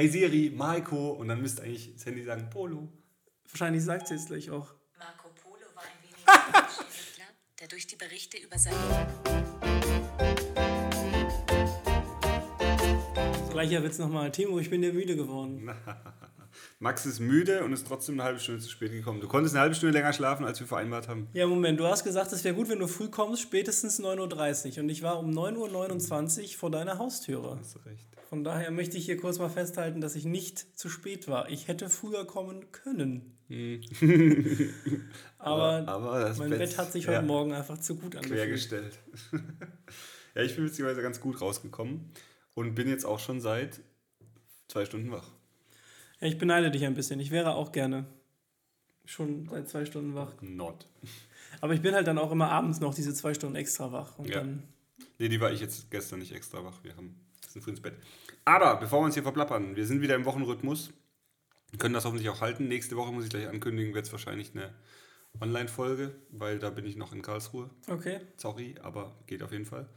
hey Siri, Marco, und dann müsste eigentlich das Handy sagen Polo. Wahrscheinlich sagt sie jetzt gleich auch. Marco Polo war ein wenig Entwickler, der durch die Berichte über seine Gleicher Witz nochmal. Timo, ich bin dir müde geworden. Max ist müde und ist trotzdem eine halbe Stunde zu spät gekommen. Du konntest eine halbe Stunde länger schlafen, als wir vereinbart haben. Ja, Moment, du hast gesagt, es wäre gut, wenn du früh kommst, spätestens 9.30 Uhr. Und ich war um 9.29 Uhr vor deiner Haustüre. Hast du recht. Von daher möchte ich hier kurz mal festhalten, dass ich nicht zu spät war. Ich hätte früher kommen können. Aber, aber das mein Bett- Bett hat sich ja. heute Morgen einfach zu gut angefühlt. quergestellt. ja, ich bin witzigerweise ganz gut rausgekommen und bin jetzt auch schon seit zwei Stunden wach. Ja, ich beneide dich ein bisschen. Ich wäre auch gerne schon seit zwei Stunden wach. Not. Aber ich bin halt dann auch immer abends noch diese zwei Stunden extra wach. Und Ja. dann Nee, die war ich jetzt gestern nicht extra wach. Wir haben, sind früh ins Bett. Aber bevor wir uns hier verplappern, wir sind wieder im Wochenrhythmus. Wir können das hoffentlich auch halten. Nächste Woche muss ich gleich ankündigen, wird es wahrscheinlich eine Online-Folge, weil da bin ich noch in Karlsruhe. Okay. Sorry, aber geht auf jeden Fall.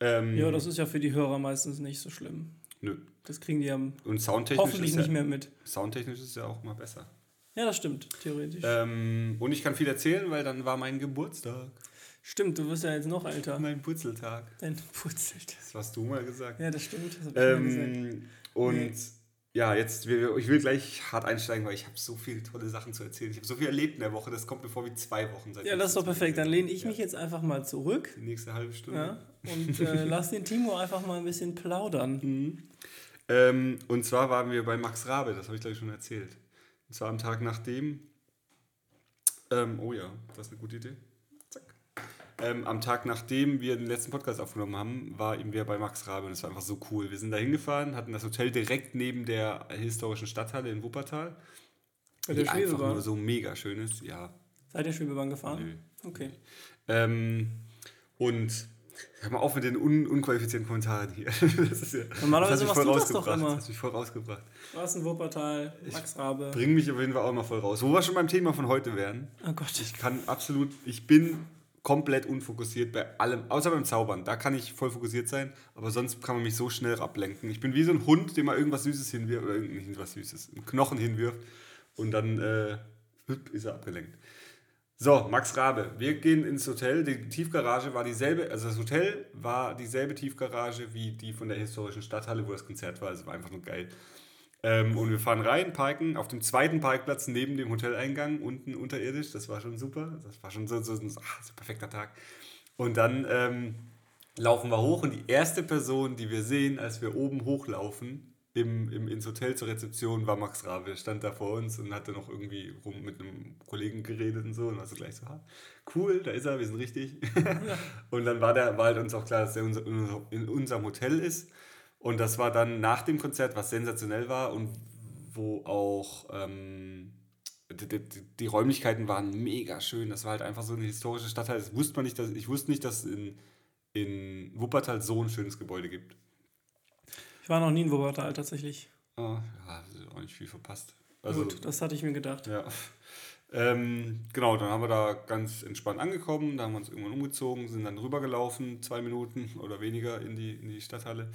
Ähm, Ja, das ist ja für die Hörer meistens nicht so schlimm. Nö. Das kriegen die ja Und soundtechnisch hoffentlich ist, nicht ja, mehr mit. soundtechnisch ist es ja auch mal besser. Ja, das stimmt, theoretisch. Ähm, und ich kann viel erzählen, weil dann war mein Geburtstag. Stimmt, du wirst ja jetzt noch älter. Mein Purzeltag. Dein putzelt. Das hast du mal gesagt. Ja, das stimmt. Das. Ähm, und ja, jetzt, ich will gleich hart einsteigen, weil ich habe so viele tolle Sachen zu erzählen. Ich habe so viel erlebt in der Woche, das kommt mir vor wie zwei Wochen. Seit Ja, das ist doch perfekt. Dann lehne ich Ja. mich jetzt einfach mal zurück Die nächste halbe Stunde. ja, und äh, lass den Timo einfach mal ein bisschen plaudern. Ähm, und zwar waren wir bei Max Rabe, das habe ich gleich schon erzählt. Und zwar am Tag nachdem. Ähm, oh ja, das ist eine gute Idee. Ähm, am Tag nachdem wir den letzten Podcast aufgenommen haben, war eben wir bei Max Rabe und es war einfach so cool. Wir sind da hingefahren, hatten das Hotel direkt neben der historischen Stadthalle in Wuppertal. Bei die der einfach nur Schwebebahn. so mega schön ist. Ja, Seid ihr Schwebebahn gefahren? Nö. Okay. Ähm, und hör mal auf mit den un unqualifizierten Kommentaren hier. Das ist ja, Normalerweise machst du das doch rausgebracht. immer. Das hat mich voll rausgebracht. Straßen Wuppertal, Max Rabe. Bring mich auf jeden Fall auch mal voll raus. Wo wir schon beim Thema von heute wären. Oh Gott. Ich kann absolut, ich bin komplett unfokussiert bei allem, außer beim Zaubern. Da kann ich voll fokussiert sein, aber sonst kann man mich so schnell ablenken. Ich bin wie so ein Hund, dem mal irgendwas Süßes hinwirft, oder nicht was Süßes, einen Knochen hinwirft und dann äh, ist er abgelenkt. So, Max Rabe. Wir gehen ins Hotel. Die Tiefgarage war dieselbe, also das Hotel war dieselbe Tiefgarage wie die von der historischen Stadthalle, wo das Konzert war. Es war einfach nur geil. Ähm, und wir fahren rein, parken auf dem zweiten Parkplatz neben dem Hoteleingang, unten unterirdisch. Das war schon super. Das war schon so, so, so, ach, so ein perfekter Tag. Und dann ähm, laufen wir hoch und die erste Person, die wir sehen, als wir oben hochlaufen, im, im, ins Hotel zur Rezeption, war Max Rabe. Er stand da vor uns und hatte noch irgendwie rum mit einem Kollegen geredet und so. Und war so gleich so, ah, cool, da ist er, wir sind richtig. und dann war, der, war halt uns auch klar, dass er unser, in unserem Hotel ist. Und das war dann nach dem Konzert, was sensationell war und wo auch ähm, die, die, die Räumlichkeiten waren mega schön. Das war halt einfach so eine historische Stadtteil. Das wusste man nicht, dass, ich wusste nicht, dass es in, in Wuppertal so ein schönes Gebäude gibt. Ich war noch nie in Wuppertal tatsächlich. Oh, ja, auch nicht viel verpasst. Also, Gut, das hatte ich mir gedacht. Ja. Ähm, genau, dann haben wir da ganz entspannt angekommen, da haben wir uns irgendwann umgezogen, sind dann rübergelaufen, zwei Minuten oder weniger in die, in die Stadthalle.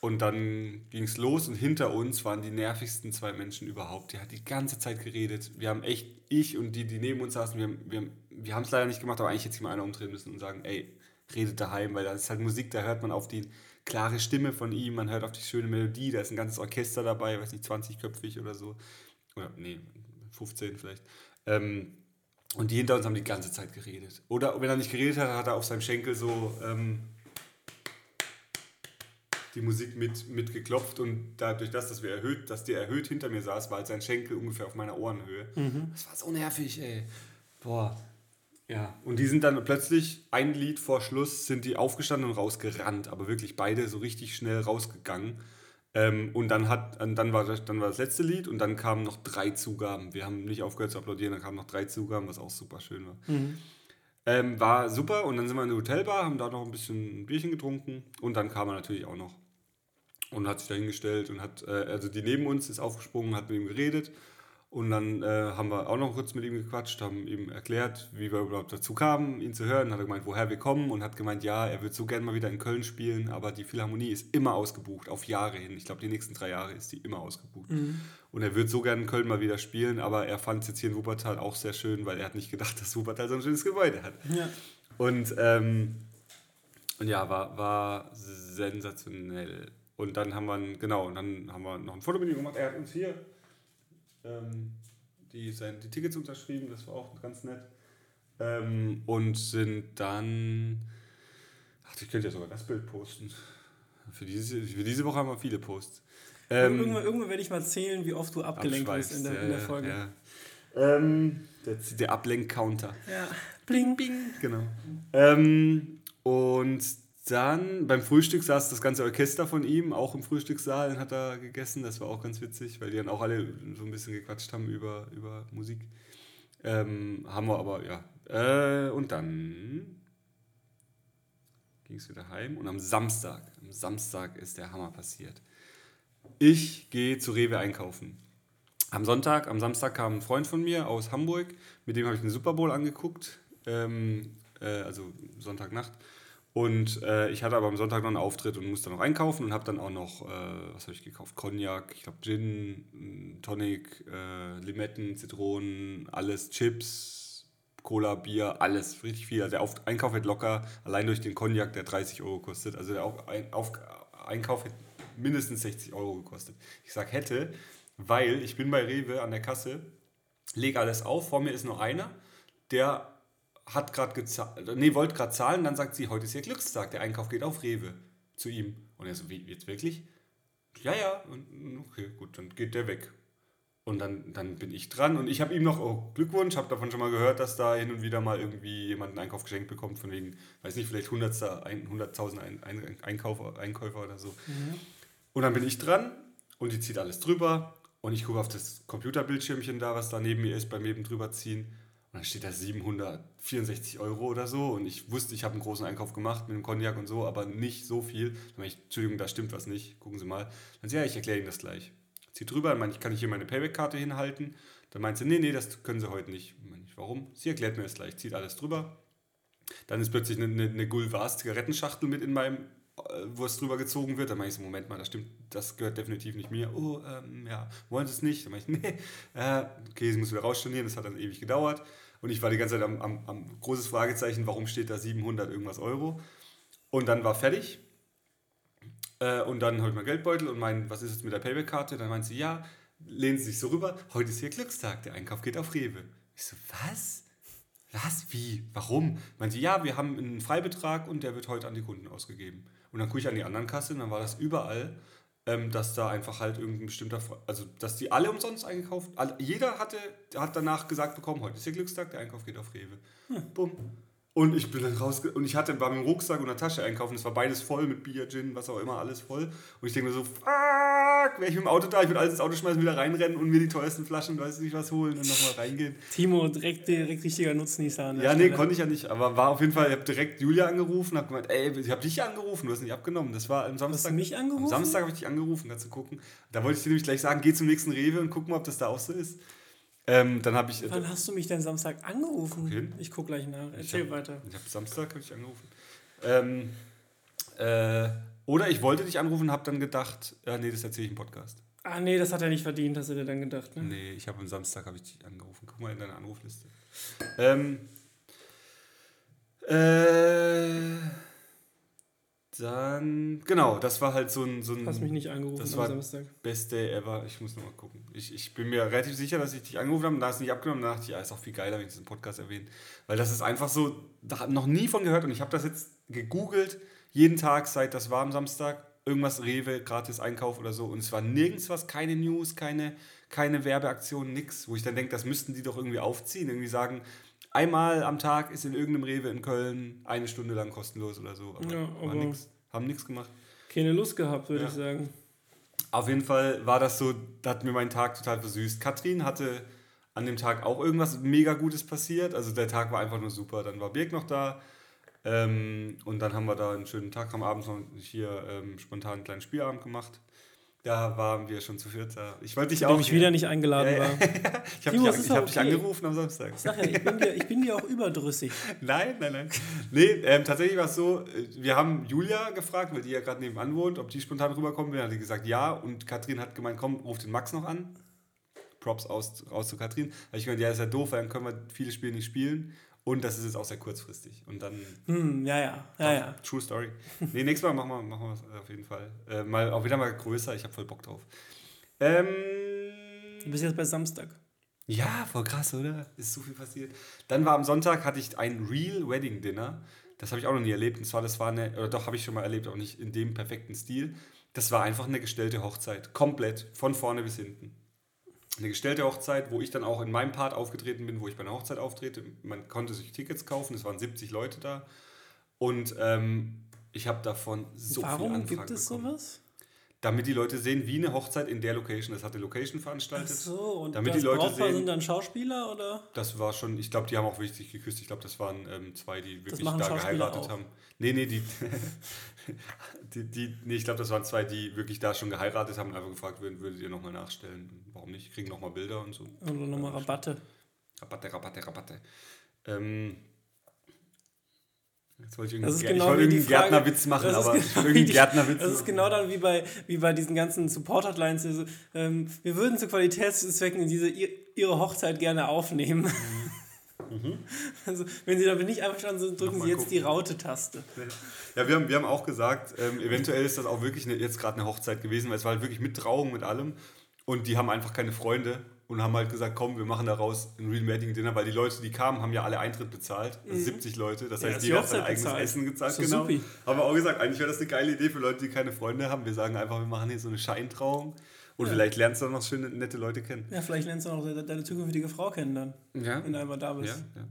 Und dann ging es los und hinter uns waren die nervigsten zwei Menschen überhaupt. Die hat die ganze Zeit geredet. Wir haben echt, ich und die, die neben uns saßen, wir haben wir es leider nicht gemacht, aber eigentlich hätte sich mal einer umdrehen müssen und sagen, ey, redet daheim, weil da ist halt Musik, da hört man auf die klare Stimme von ihm, man hört auf die schöne Melodie, da ist ein ganzes Orchester dabei, weiß nicht, 20-köpfig oder so. Oder, nee, 15 vielleicht. Ähm, und die hinter uns haben die ganze Zeit geredet. Oder wenn er nicht geredet hat, hat er auf seinem Schenkel so ähm, die Musik mit, mit geklopft und dadurch, das, dass wir erhöht, dass der erhöht hinter mir saß, war halt sein Schenkel ungefähr auf meiner Ohrenhöhe. Das war so nervig, ey. Boah. Ja, und die sind dann plötzlich, ein Lied vor Schluss, sind die aufgestanden und rausgerannt, aber wirklich beide so richtig schnell rausgegangen. Ähm, und dann, hat, dann, war das, dann war das letzte Lied und dann kamen noch drei Zugaben. Wir haben nicht aufgehört zu applaudieren, dann kamen noch drei Zugaben, was auch super schön war. Ähm, war super und dann sind wir in der Hotelbar, haben da noch ein bisschen ein Bierchen getrunken und dann kam er natürlich auch noch und hat sich da hingestellt und hat, äh, also die neben uns ist aufgesprungen, hat mit ihm geredet Und dann äh, haben wir auch noch kurz mit ihm gequatscht, haben ihm erklärt, wie wir überhaupt dazu kamen, ihn zu hören. Hat er gemeint, woher wir kommen und hat gemeint, ja, er würde so gerne mal wieder in Köln spielen, aber die Philharmonie ist immer ausgebucht, auf Jahre hin. Ich glaube, die nächsten drei Jahre ist die immer ausgebucht. Und er würde so gerne in Köln mal wieder spielen, aber er fand es jetzt hier in Wuppertal auch sehr schön, weil er hat nicht gedacht, dass Wuppertal so ein schönes Gebäude hat. Ja. Und, ähm, und ja, war, war sensationell. Und dann haben wir, genau, und dann haben wir noch ein Foto mit ihm gemacht. Er hat uns hier ähm, die, sein, die Tickets unterschrieben, das war auch ganz nett. Ähm, und sind dann, ach, ich könnte ja sogar das Bild posten. Für diese, für diese Woche haben wir viele Posts. Ähm, irgendwann, irgendwann werde ich mal zählen, wie oft du abgelenkt wirst in der, in der ja, Folge. Ja. Ähm, der, der Ablenk-Counter. Ja. Bling, bing. Genau. Ähm, und dann beim Frühstück saß das ganze Orchester von ihm, auch im Frühstückssaal, und hat er gegessen. Das war auch ganz witzig, weil die dann auch alle so ein bisschen gequatscht haben über, über Musik. Ähm, haben wir aber, ja. Äh, und dann ging es wieder heim. Und am Samstag, am Samstag ist der Hammer passiert. Ich gehe zu Rewe einkaufen. Am Sonntag, am Samstag kam ein Freund von mir aus Hamburg, mit dem habe ich den Super Bowl angeguckt, ähm, äh, also Sonntagnacht. Und äh, ich hatte aber am Sonntag noch einen Auftritt und musste noch einkaufen und habe dann auch noch, äh, was habe ich gekauft? Cognac, ich glaube Gin, m, Tonic, äh, Limetten, Zitronen, alles, Chips, Cola, Bier, alles, richtig viel. Also der Auf Einkauf hätte locker, allein durch den Cognac, der 30 Euro kostet, also der Auf Auf Einkauf hätte mindestens 60 Euro gekostet. Ich sage hätte, weil ich bin bei Rewe an der Kasse, lege alles auf, vor mir ist nur einer, der hat gerade gezahlt, nee, wollte gerade zahlen, dann sagt sie, heute ist ihr Glückstag, der Einkauf geht auf Rewe zu ihm. Und er so, wie, jetzt wirklich? Ja, ja, und, okay, gut, dann geht der weg. Und dann, dann bin ich dran und ich habe ihm noch, oh, Glückwunsch, habe davon schon mal gehört, dass da hin und wieder mal irgendwie jemand einen Einkauf geschenkt bekommt, von wegen, weiß nicht, vielleicht 100.000 ein, 100.000 ein, ein, Einkäufer, Einkäufer oder so. Und dann bin ich dran und die zieht alles drüber und ich gucke auf das Computerbildschirmchen da, was da neben mir ist, beim eben drüber ziehen. Und dann steht da 764 Euro oder so. Und ich wusste, ich habe einen großen Einkauf gemacht mit dem Cognac und so, aber nicht so viel. Dann meine ich, Entschuldigung, da stimmt was nicht. Gucken Sie mal. Dann sie, ja, ich erkläre Ihnen das gleich. Zieht drüber, dann meine ich, kann ich hier meine Payback-Karte hinhalten? Dann meint sie, nee, nee, das können Sie heute nicht. Dann meine ich, warum? Sie erklärt mir das gleich. Zieht alles drüber. Dann ist plötzlich eine, eine, eine Gulvas Zigarettenschachtel mit in meinem, äh, wo es drüber gezogen wird. Dann meine ich so, Moment mal, das stimmt, das gehört definitiv nicht mir. Oh, ähm, ja, wollen Sie es nicht? Dann meine ich, nee, äh, okay, sie muss wieder rausstornieren, das hat dann ewig gedauert. Und ich war die ganze Zeit am, am, am großes Fragezeichen, warum steht da 700 irgendwas Euro? Und dann war fertig. Äh, und dann habe ich mein Geldbeutel und mein, was ist jetzt mit der Payback-Karte? Dann meint sie, ja, lehnen Sie sich so rüber, heute ist Ihr Glückstag, der Einkauf geht auf Rewe. Ich so, was? Was? Wie? Warum? Meint sie, ja, wir haben einen Freibetrag und der wird heute an die Kunden ausgegeben. Und dann gucke ich an die anderen Kasse und dann war das überall, ähm, dass da einfach halt irgendein bestimmter, also dass die alle umsonst eingekauft, alle, jeder hatte, hat danach gesagt bekommen, heute ist der Glückstag, der Einkauf geht auf Rewe. Bumm. Und ich bin dann rausge... Und ich hatte, war mit dem Rucksack und der Tasche einkaufen. Es war beides voll mit Bier, Gin, was auch immer, alles voll. Und ich denke mir so, fuck, wäre ich mit dem Auto da, ich würde alles ins Auto schmeißen, wieder reinrennen und mir die teuersten Flaschen, weiß nicht was holen und nochmal reingehen. Timo, direkt, direkt richtiger Nutznießer Ja, nee, Stelle. konnte ich ja nicht. Aber war auf jeden Fall, ich habe direkt Julia angerufen, habe gemeint, ey, ich habe dich angerufen, du hast nicht abgenommen. Das war am Samstag. mich angerufen? Am Samstag habe ich dich angerufen, kannst du gucken. Da wollte ich dir nämlich gleich sagen, geh zum nächsten Rewe und guck mal, ob das da auch so ist. Ähm, dann habe ich. Wann hast du mich denn Samstag angerufen? hin. Ich gucke gleich nach. Erzähl hab- weiter. Ich habe Samstag hab ich angerufen. Ähm, äh, oder ich wollte dich anrufen, habe dann gedacht, ja, nee, das erzähle ich im Podcast. Ah, nee, das hat er nicht verdient, hast du dir dann gedacht, ne? Nee, ich habe am Samstag habe ich dich angerufen. Guck mal in deine Anrufliste. Ähm, äh, dann, genau, das war halt so ein, so ein Hast mich nicht angerufen das am war Samstag. Best Day ever. Ich muss nochmal gucken. Ich, ich bin mir relativ sicher, dass ich dich angerufen habe und da hast du nicht abgenommen. Da dachte ich, ja, ist auch viel geiler, wenn ich im Podcast erwähne. Weil das ist einfach so, da hat noch nie von gehört und ich habe das jetzt gegoogelt, jeden Tag, seit das war am Samstag, irgendwas Rewe, gratis Einkauf oder so und es war nirgends was, keine News, keine, keine Werbeaktion, nix, wo ich dann denke, das müssten die doch irgendwie aufziehen, irgendwie sagen, einmal am Tag ist in irgendeinem Rewe in Köln eine Stunde lang kostenlos oder so. Aber, Ja, aber- nix, haben nichts gemacht. Keine Lust gehabt, würde Ja. ich sagen. Auf jeden Fall war das so, da hat mir mein Tag total versüßt. Katrin hatte an dem Tag auch irgendwas mega Gutes passiert. Also der Tag war einfach nur super. Dann war Birg noch da. Ähm, und dann haben wir da einen schönen Tag am Abend noch hier ähm, spontan einen kleinen Spielabend gemacht. Da waren wir schon zu viert da. Ich wollte dich auch. ich wieder nicht eingeladen Ja, ja. war. ich habe dich, ich doch hab dich okay. angerufen am Samstag. Ich sag ja, ich bin dir, ich bin dir auch überdrüssig. Nein, nein, nein. Nee, ähm, tatsächlich war es so, äh, wir haben Julia gefragt, weil die ja gerade nebenan wohnt, ob die spontan rüberkommen will. Hat die gesagt, ja. Und Katrin hat gemeint, komm, ruf den Max noch an. Props aus, raus zu Katrin. Weil ich gemeint, ja, ist ja doof, weil dann können wir viele Spiele nicht spielen. Und das ist jetzt auch sehr kurzfristig. Und dann, Hm, ja, ja, ja, ja. true story. Nee, nächstes Mal machen wir, machen wir es auf jeden Fall. Äh, mal, auch wieder mal größer, ich habe voll Bock drauf. Ähm, Du bist jetzt bei Samstag. ja, voll krass, oder? Ist so viel passiert. Dann war am Sonntag, hatte ich ein Real Wedding Dinner. Das habe ich auch noch nie erlebt. Und zwar, das war eine, oder doch, habe ich schon mal erlebt, auch nicht in dem perfekten Stil. Das war einfach eine gestellte Hochzeit. Komplett, von vorne bis hinten. Eine gestellte Hochzeit, wo ich dann auch in meinem Part aufgetreten bin, wo ich bei einer Hochzeit auftrete. Man konnte sich Tickets kaufen, es waren 70 Leute da. Und ähm, ich habe davon so Warum Anfragen gibt es bekommen. sowas? Damit die Leute sehen, wie eine Hochzeit in der Location, das hat die Location Ach veranstaltet. so, und damit das die Leute Brautpaar sehen- sind dann Schauspieler oder? Das war schon, ich glaube, die haben auch richtig geküsst. Ich glaube, das waren ähm, zwei, die wirklich da geheiratet auch. haben. Nee, nee, die, die, die nee, ich glaube, das waren zwei, die wirklich da schon geheiratet haben und einfach gefragt würden, würdet ihr nochmal nachstellen? Warum nicht? Kriegen nochmal Bilder und so. Oder nochmal Rabatte? Rabatte, Rabatte, Rabatte. Ähm, jetzt wollte ich irgendeinen, genau ich wollte Gärtnerwitz machen, aber genau die- Gärtnerwitz Das ist genau dann wie bei, wie bei diesen ganzen Support-Hotlines. so, Ähm, wir würden zu Qualitätszwecken diese, ihr- Ihre Hochzeit gerne aufnehmen. Also, wenn Sie damit nicht einverstanden sind, drücken Mhm. Sie jetzt gucken. die Raute-Taste. Ja, wir haben, wir haben auch gesagt, ähm, eventuell ist das auch wirklich eine, jetzt gerade eine Hochzeit gewesen, weil es war halt wirklich mit Trauung, mit allem. Und die haben einfach keine Freunde und haben halt gesagt, komm, wir machen daraus ein Real Wedding Dinner, weil die Leute, die kamen, haben ja alle Eintritt bezahlt. Also 70 Leute. Das Mhm. Ja, heißt, jeder hat sein eigenes bezahlt. Essen gezahlt. Doch Genau. supi. Haben wir auch gesagt, eigentlich wäre das eine geile Idee für Leute, die keine Freunde haben. Wir sagen einfach, wir machen hier so eine Scheintrauung. Und vielleicht lernst du auch noch schöne, nette Leute kennen. Ja, vielleicht lernst du auch de- deine zukünftige Frau kennen dann, Ja. wenn du einmal da Ja, bist. ja.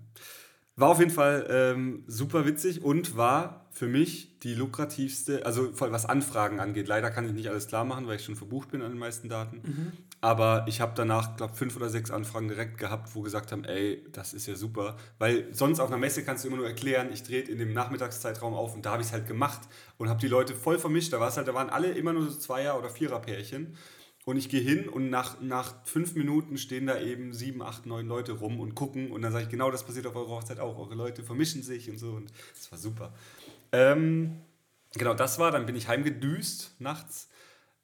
War auf jeden Fall ähm, super witzig und war für mich die lukrativste, also was Anfragen angeht. Leider kann ich nicht alles klar machen, weil ich schon verbucht bin an den meisten Daten. Mhm. Aber ich habe danach, glaube fünf oder sechs Anfragen direkt gehabt, wo gesagt haben, ey, das ist ja super. Weil sonst auf einer Messe kannst du immer nur erklären, ich drehe in dem Nachmittagszeitraum auf und da habe ich es halt gemacht und habe die Leute voll vermischt. Da war es halt, da waren alle immer nur so Zweier- oder Vierer-Pärchen. Und ich gehe hin und nach, nach fünf Minuten stehen da eben sieben, acht, neun Leute rum und gucken. Und dann sage ich, genau das passiert auf eurer Hochzeit auch. Eure Leute vermischen sich und so. Und das war super. Ähm, genau, das war. Dann bin ich heimgedüst nachts.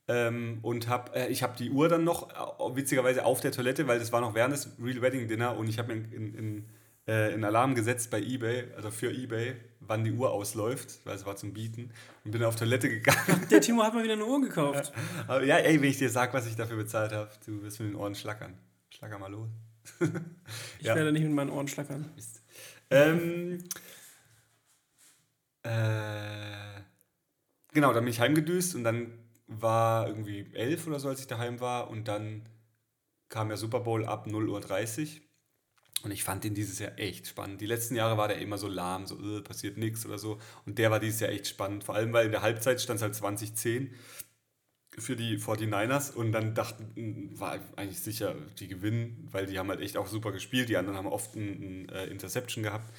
Ähm, und hab, äh, ich habe die Uhr dann noch, äh, witzigerweise auf der Toilette, weil das war noch während des Real Wedding Dinner. Und ich habe mir in, in, äh, in Alarm gesetzt bei Ebay, also für Ebay, wann die Uhr ausläuft, weil es war zum Bieten. Und bin auf Toilette gegangen. Der Timo hat mal wieder eine Uhr gekauft. Aber ja, ey, wenn ich dir sag, was ich dafür bezahlt habe, du wirst mit den Ohren schlackern. Schlacker mal los. Ich Ja. werde nicht mit meinen Ohren schlackern. Mist. Ähm, äh, genau, dann bin ich heimgedüst und dann war irgendwie elf oder so, als ich daheim war und dann kam der Super Bowl ab 0.30 Uhr und ich fand den dieses Jahr echt spannend. Die letzten Jahre war der immer so lahm, so äh, passiert nichts oder so und der war dieses Jahr echt spannend, vor allem weil in der Halbzeit stand es halt 2010 für die 49ers und dann dachten, war eigentlich sicher, die gewinnen, weil die haben halt echt auch super gespielt. Die anderen haben oft ein, ein äh, Interception gehabt.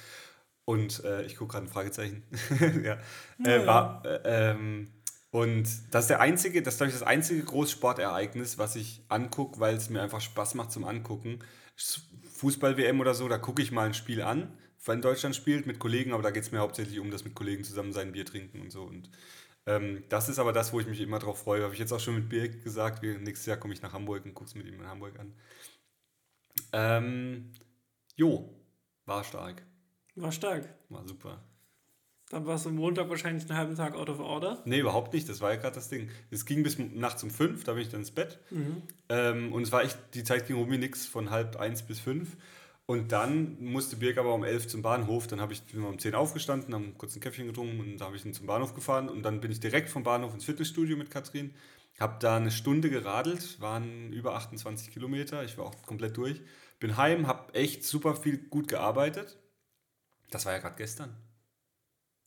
Und äh, ich gucke gerade ein Fragezeichen. ja. Äh, war, äh, ähm, und das ist der einzige, das ist, glaube ich, das einzige Großsportereignis, was ich angucke, weil es mir einfach Spaß macht zum Angucken. Fußball-WM oder so, da gucke ich mal ein Spiel an, wenn Deutschland spielt mit Kollegen, aber da geht es mir hauptsächlich um das mit Kollegen zusammen sein Bier trinken und so. Und ähm, das ist aber das, wo ich mich immer drauf freue. Habe ich jetzt auch schon mit Birk gesagt, wir, nächstes Jahr komme ich nach Hamburg und gucke es mit ihm in Hamburg an. Ähm, jo, war stark. War stark. War super. Dann warst du Montag wahrscheinlich einen halben Tag out of order. Nee, überhaupt nicht. Das war ja gerade das Ding. Es ging bis nachts um fünf, da bin ich dann ins Bett. Ähm, und es war echt, die Zeit ging um nix von halb eins bis fünf. Und dann musste Birk aber um elf zum Bahnhof. Dann habe ich bin um zehn aufgestanden, haben kurz ein Käffchen getrunken und dann habe ich ihn zum Bahnhof gefahren. Und dann bin ich direkt vom Bahnhof ins Fitnessstudio mit Katrin. Habe da eine Stunde geradelt, waren über 28 Kilometer. Ich war auch komplett durch. Bin heim, habe echt super viel gut gearbeitet. Das war ja gerade gestern.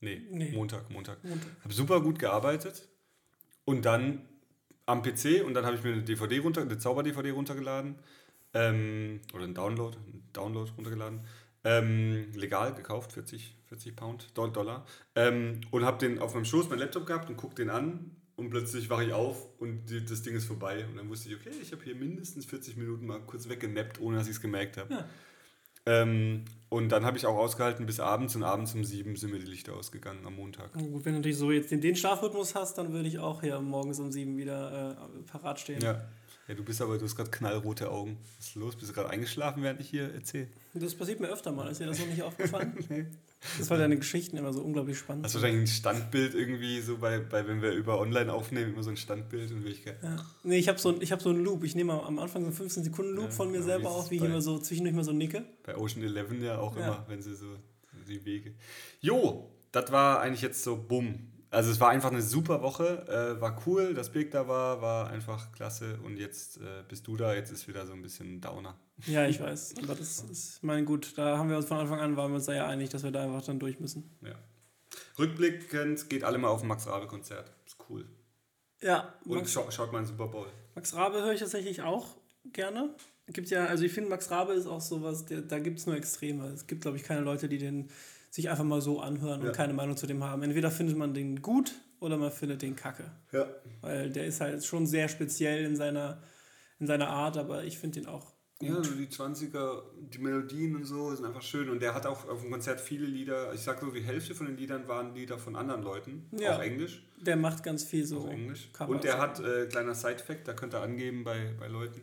Nee, Nee. Montag, Montag. Montag. Habe super gut gearbeitet und dann am PC und dann habe ich mir eine DVD runter, eine Zauber-DVD runtergeladen ähm, oder einen Download, einen Download runtergeladen, ähm, legal gekauft, 40, 40 Pound, Doll- Dollar ähm, und habe den auf meinem Schoß, meinen Laptop gehabt und guck den an und plötzlich wache ich auf und die, das Ding ist vorbei. Und dann wusste ich, okay, ich habe hier mindestens 40 Minuten mal kurz weggenappt, ohne dass ich es gemerkt habe. Ja. Ähm, und dann habe ich auch ausgehalten bis abends und abends um sieben sind mir die Lichter ausgegangen am Montag. Gut, wenn du natürlich so jetzt den, den Schlafrhythmus hast, dann würde ich auch hier morgens um sieben wieder äh, parat stehen. Ja. Ja, du bist aber, du hast gerade knallrote Augen. Was ist los? Bist du gerade eingeschlafen, während ich hier erzähle? Das passiert mir öfter mal. Ist dir das noch nicht aufgefallen? Das weil deine Geschichten immer so unglaublich spannend Hast du sind. wahrscheinlich ein Standbild irgendwie, so bei, bei wenn wir über online aufnehmen, immer so ein Standbild in Wirklichkeit. Ja. Nee, ich habe so, ein- ich hab so einen Loop. Ich nehme am Anfang so einen 15-Sekunden-Loop Ja, von mir wie selber auf, wie ich immer so zwischendurch mal so nicke. Bei Ocean Eleven ja auch Ja. immer, wenn sie so die Wege. Jo, das war eigentlich jetzt so bumm. Also es war einfach eine super Woche, äh, war cool, dass Birk da war, war einfach klasse und jetzt äh, bist du da, jetzt ist wieder so ein bisschen Downer. Ja, ich weiß. Aber das ist, ich meine, gut, da haben wir uns von Anfang an, waren wir uns da ja einig, dass wir da einfach dann durch müssen. Ja. Rückblickend geht alle mal auf ein Max Rabe Konzert. Ist cool. Ja, Und Max, schau, schaut mal einen Super Bowl. Max Rabe höre ich tatsächlich auch gerne. Gibt ja, also ich finde, Max Rabe ist auch sowas, der, da gibt es nur Extreme. Es gibt, glaube ich, keine Leute, die den sich einfach mal so anhören und Ja. keine Meinung zu dem haben. Entweder findet man den gut oder man findet den kacke. Ja. Weil der ist halt schon sehr speziell in seiner, in seiner Art, aber ich finde den auch Ja, so die 20er, die Melodien und so sind einfach schön. Und der hat auch auf dem Konzert viele Lieder. Ich sag so, die Hälfte von den Liedern waren Lieder von anderen Leuten. Ja. Auch Englisch. Der macht ganz viel so. Auf Englisch. Und der hat, äh, kleiner Side-Fact, da könnt ihr angeben bei, bei Leuten,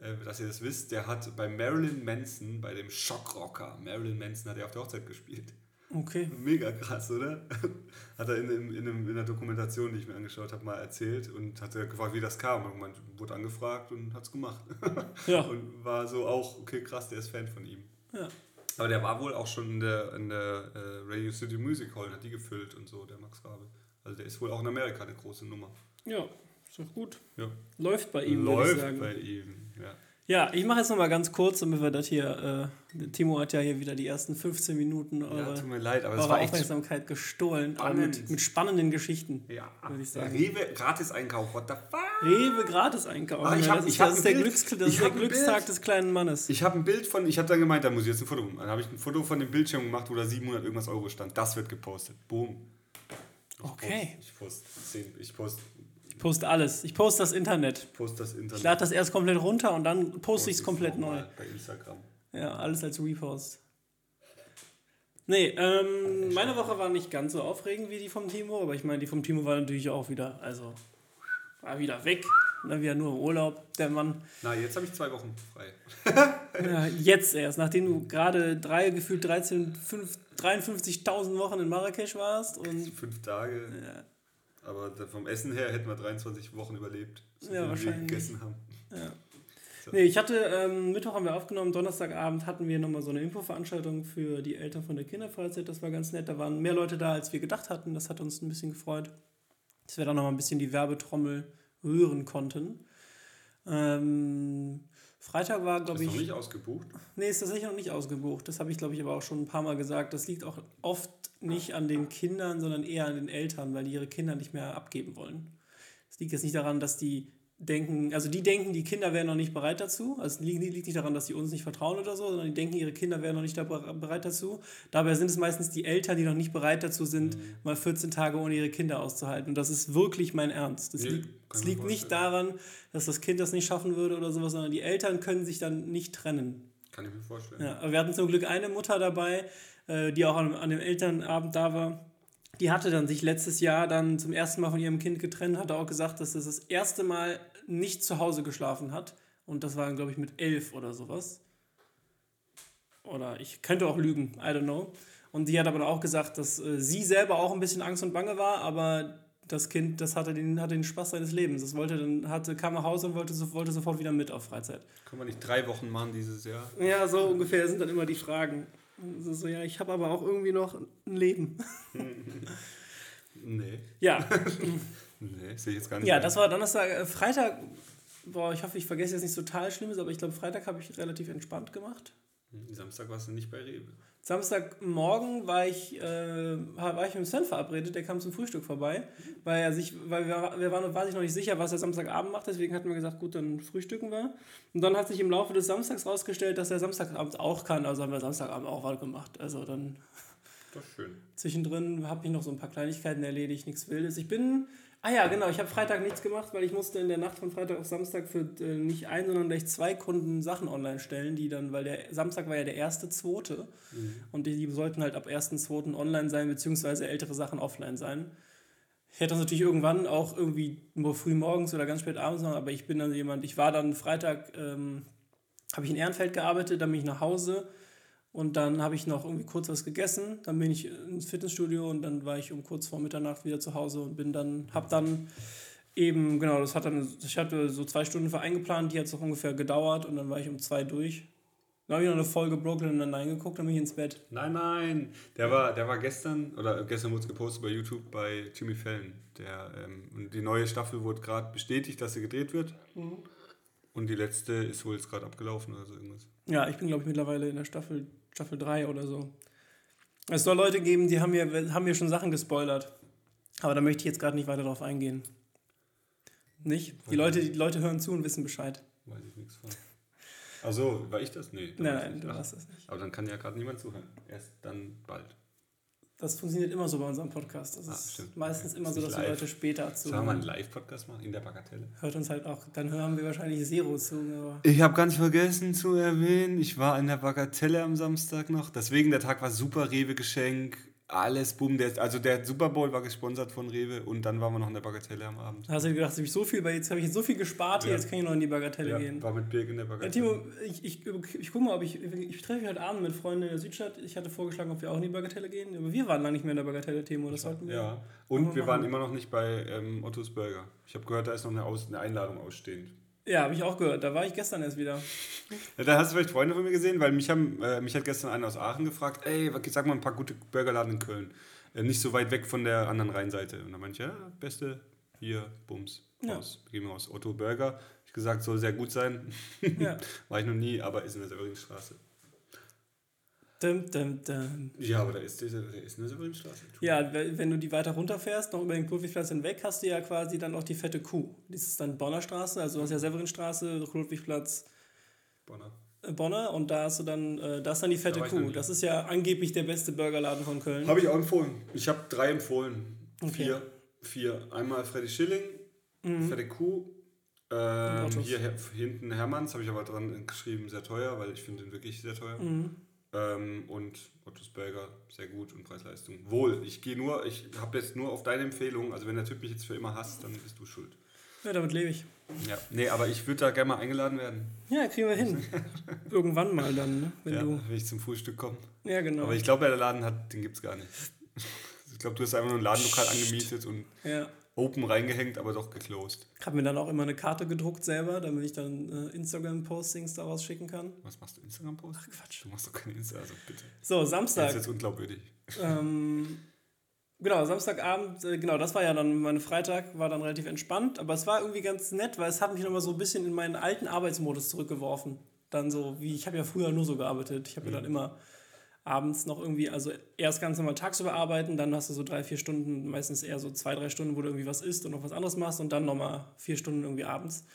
äh, dass ihr das wisst, der hat bei Marilyn Manson, bei dem Schockrocker, Marilyn Manson hat er auf der Hochzeit gespielt. Okay. Mega krass, oder? Hat er in, in, in, einem, in einer Dokumentation, die ich mir angeschaut habe, mal erzählt und hat gefragt, wie das kam. Und man wurde angefragt und hat es gemacht. Ja. Und war so auch, okay, krass, der ist Fan von ihm. Ja. Aber der war wohl auch schon in der, in der äh, Radio City Music Hall, hat die gefüllt und so, der Max Rabe. Also der ist wohl auch in Amerika eine große Nummer. Ja, ist doch gut. Ja. Läuft bei ihm, Läuft bei ihm, ja. Ja, ich mache jetzt nochmal ganz kurz, damit wir das hier. Äh, Timo hat ja hier wieder die ersten 15 Minuten Ja, eure, tut mir leid, aber eure war Aufmerksamkeit gestohlen. Aber spannend. mit, mit spannenden Geschichten. Ja, würde ich sagen. Rewe Gratis-Einkauf, what the fuck? Rewe gratis einkaufen. Ah, ich Ja, hab- das ist, ich das ist der, Bild. Glücks, das ist der Glückstag des kleinen Mannes. Ich habe ein Bild von, ich habe dann gemeint, da muss ich jetzt ein Foto machen. Dann habe ich ein Foto von dem Bildschirm gemacht, wo da 700 irgendwas Euro stand. Das wird gepostet. Boom. Ich Okay. Post, ich poste ich post, Ich poste alles. Ich poste das Internet. post das Internet. Ich lade das erst komplett runter und dann poste Post ich es komplett neu. Bei Instagram. Ja, alles als Repost. Nee, ähm, meine Woche war nicht ganz so aufregend wie die vom Timo, aber ich meine, die vom Timo war natürlich auch wieder, also war wieder weg, dann wieder nur im Urlaub, der Mann. Na, jetzt habe ich zwei Wochen frei. Ja, jetzt erst, nachdem du gerade drei, gefühlt 13, fünf- 53.000 Wochen in Marrakesch warst und Fünf Tage. ja, Aber da- vom Essen her hätten wir 23 Wochen überlebt. So Ja, wahrscheinlich. gegessen haben. Ja. Nee, ich hatte, ähm, Mittwoch haben wir aufgenommen, Donnerstagabend hatten wir nochmal so eine Infoveranstaltung für die Eltern von der Kinderfreizeit. Das war ganz nett. Da waren mehr Leute da, als wir gedacht hatten. Das hat uns ein bisschen gefreut. Dass wir dann nochmal ein bisschen die Werbetrommel rühren konnten. Ähm, Freitag war, Ist glaube noch ich. nicht ausgebucht. Nee, ist tatsächlich noch nicht ausgebucht. Das habe ich, glaube ich, aber auch schon ein paar Mal gesagt. Das liegt auch oft nicht an den Kindern, sondern eher an den Eltern, weil die ihre Kinder nicht mehr abgeben wollen. Es liegt jetzt nicht daran, dass die denken, also die denken, die Kinder wären noch nicht bereit dazu. Also es liegt, liegt nicht daran, dass sie uns nicht vertrauen oder so, sondern die denken, ihre Kinder wären noch nicht da bereit dazu. Dabei sind es meistens die Eltern, die noch nicht bereit dazu sind, mal 14 Tage ohne ihre Kinder auszuhalten. Und das ist wirklich mein Ernst. Das Nee, liegt, das liegt nicht daran, dass das Kind das nicht schaffen würde oder sowas, sondern die Eltern können sich dann nicht trennen. Kann ich mir vorstellen. Ja, aber wir hatten zum Glück eine Mutter dabei, äh, die auch an, an dem Elternabend da war. Die hatte dann sich letztes Jahr dann zum ersten Mal von ihrem Kind getrennt, hatte auch gesagt, dass es das erste Mal nicht zu Hause geschlafen hat. Und das war, glaube ich, mit elf oder sowas. Oder ich könnte auch lügen, I don't know. Und die hat aber auch gesagt, dass äh, sie selber auch ein bisschen Angst und Bange war, aber das Kind, das hatte den, hatte den Spaß seines Lebens. Das wollte dann, hatte, kam nach Hause und wollte, wollte sofort wieder mit auf Freizeit. Können wir nicht drei Wochen machen dieses Jahr? Ja, so ungefähr sind dann immer die Fragen. So, so ja, ich habe aber auch irgendwie noch ein Leben. Nee. Ja, Nee, sehe ich jetzt gar nicht. ja ein. das war Donnerstag. Äh, Freitag, boah, ich hoffe, ich vergesse jetzt nichts total Schlimmes, aber ich glaube, Freitag habe ich relativ entspannt gemacht. Samstag warst du nicht bei Rewe. Samstagmorgen war ich, äh, war ich mit Sven verabredet, der kam zum Frühstück vorbei, weil er sich, weil wir, wir waren, war sich noch nicht sicher, was er Samstagabend macht, deswegen hatten wir gesagt, gut, dann frühstücken wir. Und dann hat sich im Laufe des Samstags rausgestellt, dass er Samstagabend auch kann, also haben wir Samstagabend auch was gemacht. Also dann Das ist schön. Zwischendrin habe ich noch so ein paar Kleinigkeiten erledigt, nichts Wildes. Ich bin Ah ja, genau. Ich habe Freitag nichts gemacht, weil ich musste in der Nacht von Freitag auf Samstag für äh, nicht ein, sondern gleich zwei Kunden Sachen online stellen, die dann, weil der Samstag war ja der erste, zweite und die, die sollten halt ab ersten, zweiten online sein, beziehungsweise ältere Sachen offline sein. Ich hätte das natürlich irgendwann auch irgendwie nur früh morgens oder ganz spät abends machen, aber ich bin dann jemand, ich war dann Freitag, ähm, habe ich in Ehrenfeld gearbeitet, dann bin ich nach Hause und dann habe ich noch irgendwie kurz was gegessen, dann bin ich ins Fitnessstudio und dann war ich um kurz vor Mitternacht wieder zu Hause und bin dann, habe dann eben, genau, das hat dann, ich hatte so zwei Stunden für eingeplant, die hat so ungefähr gedauert und dann war ich um zwei durch. Dann habe ich noch eine Folge Brooklyn geguckt, dann bin ich ins Bett. Nein, nein. Der war, der war gestern, oder gestern wurde es gepostet bei YouTube bei Jimmy Fallon. Der, ähm, und die neue Staffel wurde gerade bestätigt, dass sie gedreht wird. Und die letzte ist wohl jetzt gerade abgelaufen oder so irgendwas. Ja, ich bin, glaube ich, mittlerweile in der Staffel, Staffel 3 oder so. Es soll Leute geben, die haben mir, haben mir schon Sachen gespoilert. Aber da möchte ich jetzt gerade nicht weiter drauf eingehen. Nicht? Die Leute, die Leute hören zu und wissen Bescheid. Weiß ich nichts von. Ach so, war ich das? Nee. Nein, du warst das nicht. Aber dann kann ja gerade niemand zuhören. Erst dann bald. Das funktioniert immer so bei unserem Podcast. Das Ah, ist stimmt. meistens Okay. immer Ist so, dass die live. Leute später Sollen wir einen. Live-Podcast machen in der Bagatelle? Hört uns halt auch, dann hören wir wahrscheinlich Zero zu. Ich habe ganz vergessen zu erwähnen, ich war in der Bagatelle am Samstag noch. Deswegen, der Tag war super Rewe-Geschenk. Alles, boom. Der, also der Super Bowl war gesponsert von Rewe und dann waren wir noch in der Bagatelle am Abend. da hast du dir gedacht, jetzt habe ich so viel, jetzt habe ich jetzt so viel gespart, Ja. jetzt kann ich noch in die Bagatelle Ja, gehen. war mit Birk in der Ja, Bagatelle. Timo, ich, ich, ich guck mal, ob ich. Ich treffe mich heute Abend mit Freunden in der Südstadt. Ich hatte vorgeschlagen, ob wir auch in die Bagatelle gehen. Aber wir waren lange nicht mehr in der Bagatelle, Timo. Das sollten wir. Ja, und wir wir waren machen. immer noch nicht bei ähm, Ottos Burger. Ich habe gehört, da ist noch eine, Aus eine Einladung ausstehend. Ja, habe ich auch gehört. Da war ich gestern erst wieder. Ja, da hast du vielleicht Freunde von mir gesehen, weil mich, haben, äh, mich hat gestern einer aus Aachen gefragt, ey, sag mal ein paar gute Burgerladen in Köln. Äh, nicht so weit weg von der anderen Rheinseite. Und dann meinte ich, ja, beste, hier, Bums, Ja. raus. Gehen wir raus. Otto Burger. Ich gesagt, soll sehr gut sein. Ja. War ich noch nie, aber ist in der Severinstraße. Dum, dum, dum. Ja, aber da ist, da ist eine Severinstraße. Ja, we- wenn du die weiter runterfährst, noch über den Ludwigplatz hinweg, hast du ja quasi dann auch die fette Kuh. Das ist dann Bonner Straße, also du hast ja Severinstraße, Ludwigplatz, Bonner. äh, Bonner und da hast du dann, äh, da ist dann die fette noch Kuh. Das ist ja angeblich der beste Burgerladen von Köln. Habe ich auch empfohlen. Ich habe drei empfohlen. Okay. Vier. Vier. Einmal Freddy Schilling, Freddy Kuh. Und Ähm, hier hinten Hermanns habe ich aber dran geschrieben, sehr teuer, weil ich finde den wirklich sehr teuer. Mhm. Ähm, und Ottos Burger, sehr gut und Preis-Leistung. Wohl, ich gehe nur, ich habe jetzt nur auf deine Empfehlung, also wenn der Typ mich jetzt für immer hasst, dann bist du schuld. Ja, damit lebe ich. Ja, nee, aber ich würde da gerne mal eingeladen werden, Ja, kriegen wir hin. Irgendwann mal dann, ne? wenn ja, du. wenn ich zum Frühstück komme. Ja, genau. Aber ich glaube, der Laden hat, den gibt es gar nicht. Ich glaube, du hast einfach nur ein Ladenlokal angemietet und ja. Open reingehängt, aber doch geclosed. Ich habe mir dann auch immer eine Karte gedruckt selber, damit ich dann äh, Instagram-Postings daraus schicken kann. Was machst du, Instagram-Post? Ach Quatsch. Du machst doch keine Insta, also bitte. So, Das ist Samstag. jetzt unglaubwürdig. Ähm, genau, Samstagabend, äh, genau, das war ja dann, mein Freitag war dann relativ entspannt, aber es war irgendwie ganz nett, weil es hat mich nochmal so ein bisschen in meinen alten Arbeitsmodus zurückgeworfen. Dann so, wie, ich habe ja früher nur so gearbeitet. Ich habe ja dann immer abends noch irgendwie, also erst ganz normal tagsüber arbeiten, dann hast du so drei, vier Stunden, meistens eher so zwei, drei Stunden, wo du irgendwie was isst und noch was anderes machst und dann nochmal vier Stunden irgendwie abends.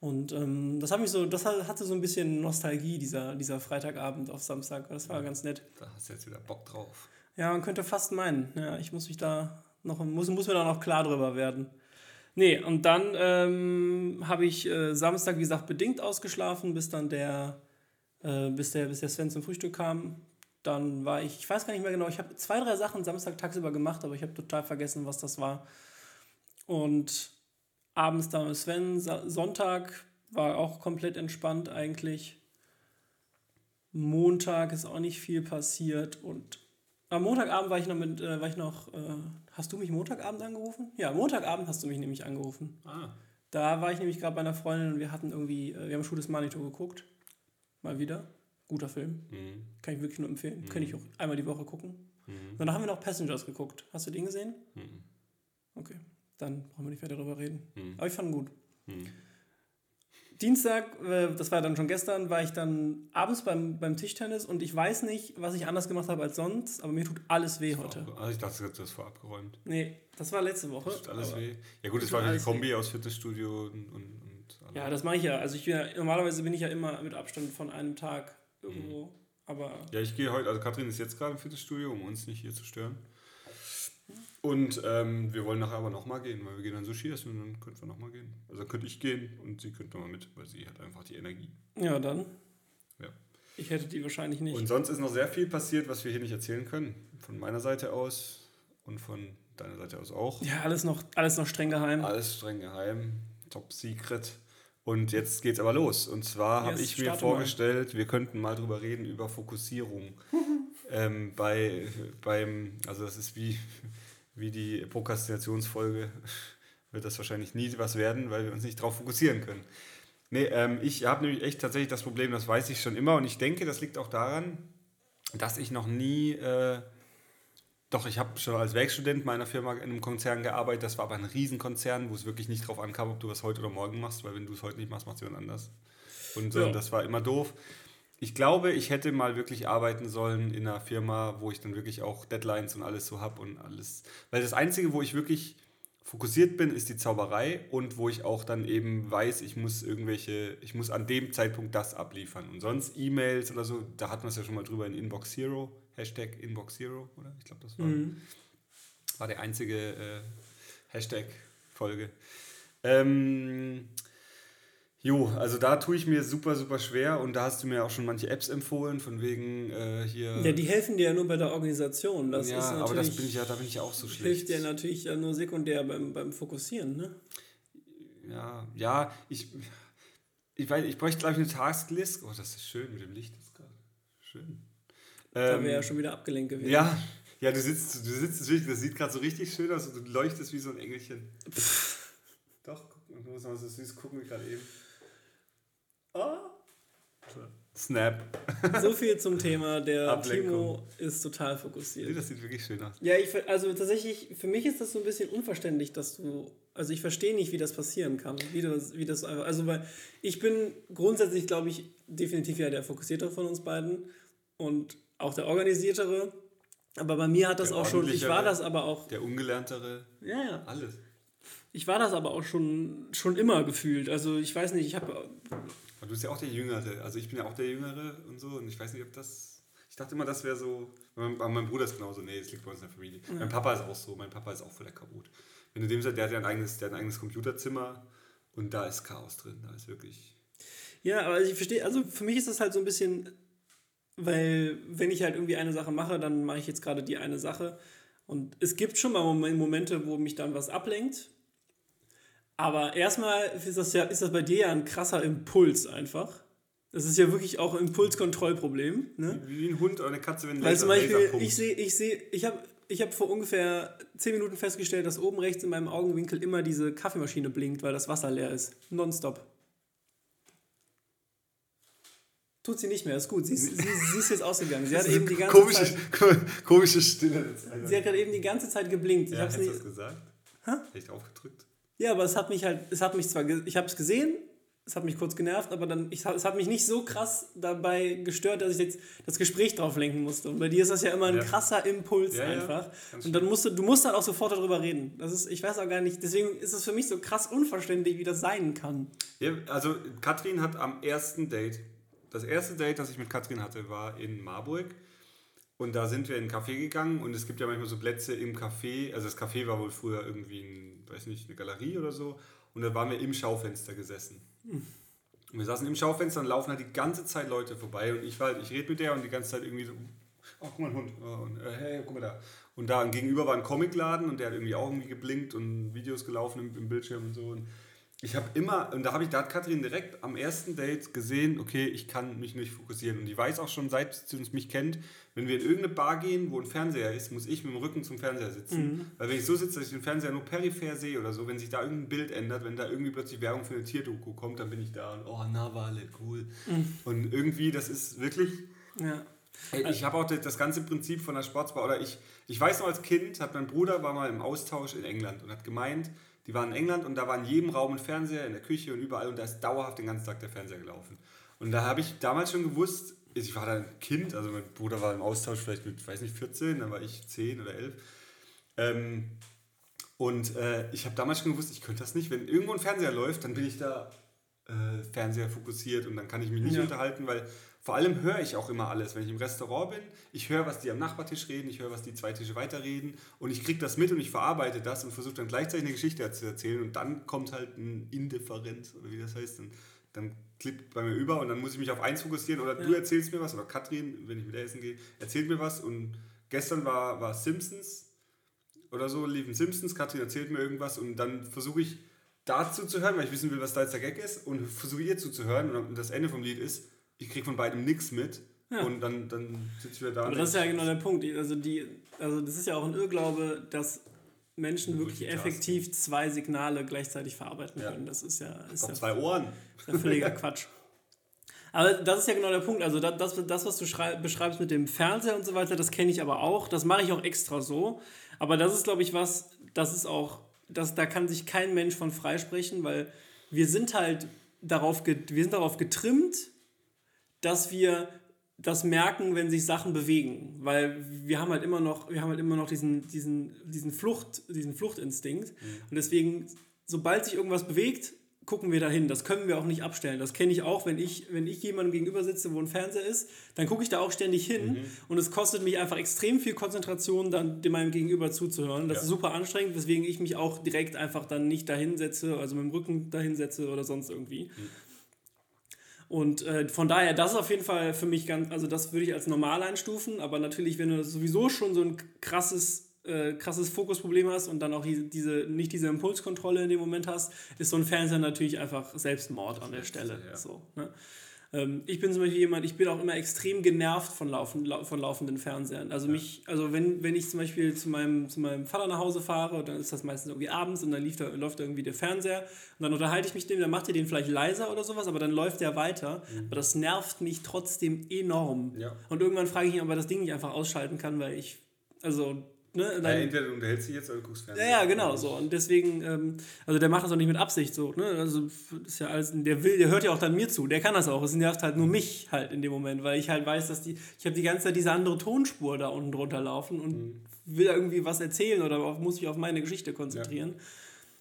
Und ähm, das hat mich so, das hat- hatte so ein bisschen Nostalgie, dieser, dieser Freitagabend auf Samstag. Das war ganz nett. Da hast du jetzt wieder Bock drauf. Ja, man könnte fast meinen. Ja, ich muss mich da noch, muss, muss mir da noch klar drüber werden. Nee, und dann ähm, habe ich äh, Samstag, wie gesagt, bedingt ausgeschlafen, bis dann der, äh, bis der, bis der Sven zum Frühstück kam. Dann war ich, ich weiß gar nicht mehr genau, ich habe zwei, drei Sachen Samstag tagsüber gemacht, aber ich habe total vergessen, was das war. Und abends dann mit Sven, Sonntag war auch komplett entspannt eigentlich. Montag ist auch nicht viel passiert und am Montagabend war ich noch mit, äh, war ich noch, äh, hast du mich Montagabend angerufen? Ja, Montagabend hast du mich nämlich angerufen. Ah, Da war ich nämlich gerade bei einer Freundin und wir hatten irgendwie, äh, wir haben Schuh des Manito geguckt. Mal wieder. Guter Film. mhm. Kann ich wirklich nur empfehlen. Könnte ich auch einmal die Woche gucken. Mhm. Danach haben wir noch Passengers geguckt. Hast du den gesehen? Mhm. Okay. Dann brauchen wir nicht weiter darüber reden. Mhm. Aber ich fand ihn gut. Mhm. Dienstag, äh, das war dann schon gestern, war ich dann abends beim, beim Tischtennis und ich weiß nicht, was ich anders gemacht habe als sonst, aber mir tut alles weh heute. Also ich dachte, du hast vor abgeräumt. Nee, das war letzte Woche. Tut alles weh. Ja gut, es war die alles Kombi aus Fitnessstudio und, und, und. Ja, das mache ich ja. Also ich bin ja, normalerweise bin ich ja immer mit Abstand von einem Tag irgendwo. Mhm. Aber Ja, ich gehe heute, also Katrin ist jetzt gerade im Fitnessstudio, um uns nicht hier zu stören. Und ähm, wir wollen nachher aber nochmal gehen, weil wir gehen dann Sushi essen und dann könnten wir nochmal gehen. Also dann könnte ich gehen und sie könnte mal mit, weil sie hat einfach die Energie. Ja, dann. Ja. Ich hätte die wahrscheinlich nicht. Und sonst ist noch sehr viel passiert, was wir hier nicht erzählen können. Von meiner Seite aus und von deiner Seite aus auch. ja, alles noch, alles noch streng geheim. Alles streng geheim, top secret. Und jetzt geht's aber los. Und zwar habe ich mir starte mal. vorgestellt, wir könnten mal drüber reden, über Fokussierung. ähm, bei, beim, also das ist wie, wie die Prokrastinationsfolge, wird das wahrscheinlich nie was werden, weil wir uns nicht darauf fokussieren können. Nee, ähm, ich habe nämlich echt tatsächlich das Problem, das weiß ich schon immer und ich denke, das liegt auch daran, dass ich noch nie, äh, doch ich habe schon als Werkstudent meiner Firma in einem Konzern gearbeitet, das war aber ein Riesenkonzern, wo es wirklich nicht drauf ankam, ob du was heute oder morgen machst, weil wenn du es heute nicht machst, macht es jemand anders. Und Ja. das war immer doof. Ich glaube, ich hätte mal wirklich arbeiten sollen in einer Firma, wo ich dann wirklich auch Deadlines und alles so habe und alles. Weil das Einzige, wo ich wirklich fokussiert bin, ist die Zauberei und wo ich auch dann eben weiß, ich muss irgendwelche, ich muss an dem Zeitpunkt das abliefern. Und sonst E-Mails oder so, da hatten wir es ja schon mal drüber in Inbox Zero, Hashtag Inbox Zero, oder? Ich glaube, das war, Mhm. war der einzige äh, Hashtag-Folge. Ähm, jo, also da tue ich mir super, super schwer und da hast du mir auch schon manche Apps empfohlen, von wegen äh, hier. Ja, die helfen dir ja nur bei der Organisation. Das Ja, ist natürlich, aber das bin ich ja, da bin ich ja auch so hilft schlecht. dir natürlich ja nur sekundär beim, beim Fokussieren. Ne? Ja, ja, ich, ich weiß, ich bräuchte glaube ich eine Tasklist. Oh, das ist schön mit dem Licht. Das ist gerade schön. Da Ähm, wäre ja schon wieder abgelenkt gewesen. ja, ja, du sitzt, du sitzt wirklich, das sieht gerade so richtig schön aus und du leuchtest wie so ein Engelchen. Doch, guck mal, du musst mal so süß gucken wie gerade eben. Oh. Snap. So viel zum Thema. Der Ablenkung. Timo ist total Nee, fokussiert. das sieht wirklich schön aus. Ja, ich, also tatsächlich, für mich ist das so ein bisschen unverständlich, dass du, also ich verstehe nicht, wie das passieren kann. Wie das, wie das einfach, also weil ich bin grundsätzlich, glaube ich, definitiv ja der Fokussiertere von uns beiden und auch der Organisiertere. Aber bei mir hat das Der auch schon, ich war das aber auch, Der ungelerntere, ja, ja, alles. ich war das aber auch schon, schon immer gefühlt. Also ich weiß nicht, ich habe, du bist ja auch der Jüngere. Also ich bin ja auch der Jüngere und so. Und ich weiß nicht, ob das. Ich dachte immer, das wäre so. Mein, mein Bruder ist genauso. Nee, es liegt bei uns in der Familie. Mein Papa ist auch so. Mein Papa ist auch voll der Chaot. Wenn du dem sagst, der hat ja ein eigenes, der hat ein eigenes Computerzimmer und da ist Chaos drin. Da ist wirklich. Ja, aber ich verstehe, also für mich ist das halt so ein bisschen, weil wenn ich halt irgendwie eine Sache mache, dann mache ich jetzt gerade die eine Sache. Und es gibt schon mal Mom- Momente, wo mich dann was ablenkt. Aber erstmal ist das ja, ist das bei dir ja ein krasser Impuls einfach. Das ist ja wirklich auch ein Impulskontrollproblem. Ne? Wie, ein Hund oder eine Katze, wenn Weil zum Beispiel, ich sehe, ich sehe, ich habe ich hab vor ungefähr 10 Minuten festgestellt, dass oben rechts in meinem Augenwinkel immer diese Kaffeemaschine blinkt, weil das Wasser leer ist. Nonstop. Tut sie nicht mehr, ist gut. Sie ist, sie, sie ist jetzt ausgegangen. Sie hat eben die ganze komische, Zeit, komische Stille. sie hat gerade eben die ganze Zeit geblinkt. Ich ja, hab's du nicht, das gesagt? Hä? Hätte ich draufgedrückt? ja, aber es hat mich halt, es hat mich zwar, ich habe es gesehen, es hat mich kurz genervt, aber dann, ich, es hat mich nicht so krass dabei gestört, dass ich jetzt das Gespräch drauf lenken musste. Und bei dir ist das ja immer ein Ja. krasser Impuls Ja, ja, einfach. ganz Und dann musst du, du musst dann auch sofort darüber reden. Das ist, ich weiß auch gar nicht, deswegen ist es für mich so krass unverständlich, wie das sein kann. Ja, also Katrin hat am ersten Date, das erste Date, das ich mit Katrin hatte, war in Marburg. Und da sind wir in einen Café gegangen und es gibt ja manchmal so Plätze im Café. Also das Café war wohl früher irgendwie, ein, weiß nicht, eine Galerie oder so. Und da waren wir im Schaufenster gesessen. Und wir saßen im Schaufenster und laufen halt die ganze Zeit Leute vorbei. Und ich war halt, ich rede mit der und die ganze Zeit irgendwie so, oh, guck mal, ein Hund. Oh, und, äh, hey, guck mal da. Und da gegenüber war ein Comicladen und der hat irgendwie auch irgendwie geblinkt und Videos gelaufen im, im Bildschirm und so. Und ich habe immer, und da habe ich, da hat Katrin direkt am ersten Date gesehen, okay, ich kann mich nicht fokussieren. Und die weiß auch schon, seit sie uns mich kennt, wenn wir in irgendeine Bar gehen, wo ein Fernseher ist, muss ich mit dem Rücken zum Fernseher sitzen. Weil wenn ich so sitze, dass ich den Fernseher nur peripher sehe oder so, wenn sich da irgendein Bild ändert, wenn da irgendwie plötzlich Werbung für eine Tierdoku kommt, dann bin ich da und oh, Nawale, cool. Und irgendwie, das ist wirklich, Ja. Ey, Ich habe auch das- das ganze Prinzip von der Sportsbar, oder ich, ich weiß noch als Kind, hat mein Bruder war mal im Austausch in England und hat gemeint, die waren in England und da war in jedem Raum ein Fernseher, in der Küche und überall und da ist dauerhaft den ganzen Tag der Fernseher gelaufen. Und da habe ich damals schon gewusst, ich war da ein Kind, also mein Bruder war im Austausch vielleicht mit, weiß nicht, 14, dann war ich 10 oder 11. Ähm, und äh, ich habe damals schon gewusst, ich könnte das nicht. Wenn irgendwo ein Fernseher läuft, dann bin ich da äh, Fernseher fokussiert und dann kann ich mich nicht Ja. unterhalten, weil vor allem höre ich auch immer alles. Wenn ich im Restaurant bin, ich höre, was die am Nachbartisch reden, ich höre, was die zwei Tische weiter reden und ich kriege das mit und ich verarbeite das und versuche dann gleichzeitig eine Geschichte zu erzählen und dann kommt halt ein Indifferenz oder wie das heißt. Und dann klippt bei mir über und dann muss ich mich auf eins fokussieren oder du erzählst mir was oder Katrin, wenn ich mit der essen gehe, erzählt mir was und gestern war, war Simpsons oder so, liefen Simpsons, Katrin erzählt mir irgendwas und dann versuche ich dazu zu hören, weil ich wissen will, was da jetzt der Gag ist und versuche ihr zuzuhören und das Ende vom Lied ist, ich kriege von beidem nichts mit und dann, dann sitze ich wieder da Aber und das ist ja genau der Punkt. Also, die, also das ist ja auch ein Irrglaube, dass Menschen wirklich effektiv zwei Signale gleichzeitig verarbeiten Ja. können. Das ist ja, ist ja zwei Ohren. ist ja völliger Quatsch. Aber das ist ja genau der Punkt. Also das, das, das was du schrei- beschreibst mit dem Fernseher und so weiter, das kenne ich aber auch. Das mache ich auch extra so. Aber das ist, glaube ich, was, das ist auch, das, da kann sich kein Mensch von freisprechen, weil wir sind halt darauf, wir sind darauf getrimmt, dass wir das merken, wenn sich Sachen bewegen, weil wir haben halt immer noch, wir haben halt immer noch diesen, diesen, diesen, Flucht, diesen Fluchtinstinkt und deswegen, sobald sich irgendwas bewegt, gucken wir dahin. Das können wir auch nicht abstellen. Das kenne ich auch, wenn ich, wenn ich jemandem gegenüber sitze, wo ein Fernseher ist, dann gucke ich da auch ständig hin und es kostet mich einfach extrem viel Konzentration, dann dem meinem Gegenüber zuzuhören. Das Ja. ist super anstrengend, weswegen ich mich auch direkt einfach dann nicht dahin setze, also mit dem Rücken dahin setze oder sonst irgendwie. Und äh, von daher, das ist auf jeden Fall für mich ganz, also das würde ich als normal einstufen, aber natürlich, wenn du sowieso schon so ein krasses, äh, krasses Fokusproblem hast und dann auch diese, diese, nicht diese Impulskontrolle in dem Moment hast, ist so ein Fernseher natürlich einfach Selbstmord an der Stelle. ja. So, ne? Ähm, ich bin zum Beispiel jemand, ich bin auch immer extrem genervt von, laufen, lau von laufenden Fernsehern. Also mich, also wenn, wenn ich zum Beispiel zu meinem, zu meinem Vater nach Hause fahre, dann ist das meistens irgendwie abends und dann lief da, läuft da irgendwie der Fernseher und dann unterhalte ich mich dem, dann macht er den vielleicht leiser oder sowas, aber dann läuft der weiter. Aber das nervt mich trotzdem enorm. Mhm. Ja. Und irgendwann frage ich ihn, ob er das Ding nicht einfach ausschalten kann, weil ich, also, ne, Ja, dann, entweder du unterhältst dich jetzt oder du guckst Fernsehen. ja, ja, genau so. Und deswegen, ähm, also der macht das auch nicht mit Absicht so. Ne? Also ist ja alles, der will, der hört ja auch dann mir zu. Der kann das auch. Es nervt halt nur mich halt in dem Moment, weil ich halt weiß, dass die, ich habe die ganze Zeit diese andere Tonspur da unten drunter laufen und will irgendwie was erzählen oder auf, muss mich auf meine Geschichte konzentrieren.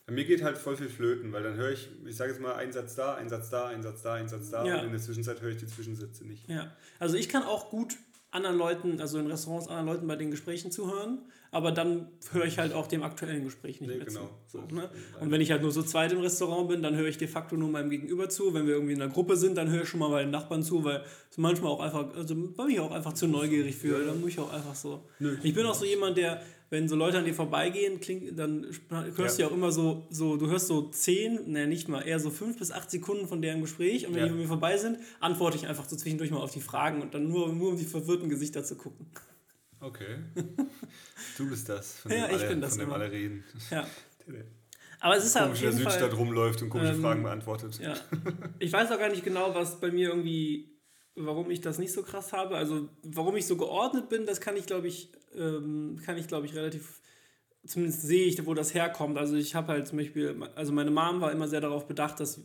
Bei mir geht halt voll viel flöten, weil dann höre ich, ich sage jetzt mal, ein Satz da, ein Satz da, ein Satz da, ein Satz da Ja. und in der Zwischenzeit höre ich die Zwischensätze nicht. Ja. Also ich kann auch gut anderen Leuten, also in Restaurants anderen Leuten bei den Gesprächen zuhören, aber dann höre ich halt auch dem aktuellen Gespräch nicht Nee, mehr genau. zu. So, ne? Und wenn ich halt nur so zweit im Restaurant bin, dann höre ich de facto nur meinem Gegenüber zu. Wenn wir irgendwie in einer Gruppe sind, dann höre ich schon mal bei den Nachbarn zu, weil es manchmal auch einfach, also bin ich auch einfach zu neugierig für. Dann muss ich auch einfach so. Ich bin auch so jemand, der, wenn so Leute an dir vorbeigehen, klingt, dann hörst du Ja. ja auch immer so, so, du hörst so zehn, ne, nicht mal, eher so fünf bis acht Sekunden von deren Gespräch und wenn Ja. die mit mir vorbei sind, antworte ich einfach so zwischendurch mal auf die Fragen und dann nur, nur um die verwirrten Gesichter zu gucken. Okay. Du bist das, von Ja, dem ich alle, bin das von dem alle reden. Ja. Aber es ist halt Komisch der Südstadt Fall, rumläuft und komische ähm, Fragen beantwortet. Ja. Ich weiß auch gar nicht genau, was bei mir irgendwie, warum ich das nicht so krass habe. Also warum ich so geordnet bin, das kann ich, glaube ich, ähm, kann ich, glaube ich, relativ, zumindest sehe ich, wo das herkommt. Also ich habe halt zum Beispiel, also meine Mom war immer sehr darauf bedacht, dass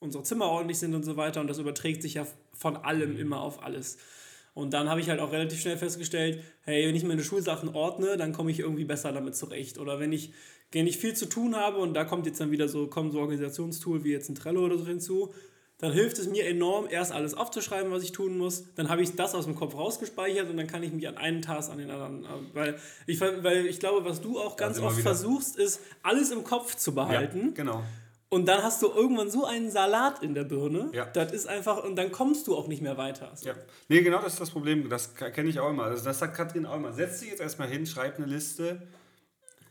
unsere Zimmer ordentlich sind und so weiter. Und das überträgt sich ja von allem immer auf alles. Und dann habe ich halt auch relativ schnell festgestellt, hey, wenn ich meine Schulsachen ordne, dann komme ich irgendwie besser damit zurecht. Oder wenn ich, wenn ich viel zu tun habe und da kommt jetzt dann wieder so, kommen so Organisationstool wie jetzt ein Trello oder so hinzu, dann hilft es mir enorm, erst alles aufzuschreiben, was ich tun muss. Dann habe ich das aus dem Kopf rausgespeichert und dann kann ich mich an einen Task an den anderen. Weil ich, weil ich glaube, was du auch ganz oft wieder. versuchst, ist, alles im Kopf zu Ja, behalten. genau. Und dann hast du irgendwann so einen Salat in der Birne. Ja. Das ist einfach, und dann kommst du auch nicht mehr weiter. So. Ja. Nee, genau das ist das Problem. Das kenne ich auch immer. Also das sagt Katrin auch immer. Setz dich jetzt erstmal hin, schreib eine Liste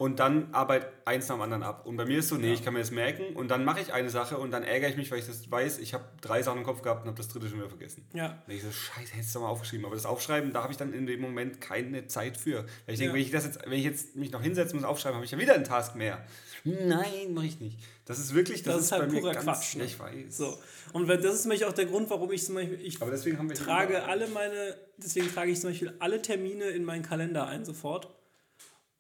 und dann arbeit eins nach dem anderen ab. Und bei mir ist so, nee, ich kann mir das merken und dann mache ich eine Sache und dann ärgere ich mich, weil ich das weiß, ich habe drei Sachen im Kopf gehabt und habe das dritte schon wieder vergessen. Ja. Und ich so, scheiße, hättest du doch mal aufgeschrieben. Aber das Aufschreiben, da habe ich dann in dem Moment keine Zeit für. Weil ich denke, Ja. wenn ich das jetzt, wenn ich jetzt mich noch hinsetzen muss, aufschreiben, habe ich ja wieder einen Task mehr. Nein, mache ich nicht. Das ist wirklich, das, Das ist halt bei mir purer ganz, Quatsch, ne? Ja, ich weiß. So. Und das ist nämlich auch der Grund, warum ich zum Beispiel, ich Aber deswegen haben wir trage alle meine, deswegen trage ich zum Beispiel alle Termine in meinen Kalender ein sofort.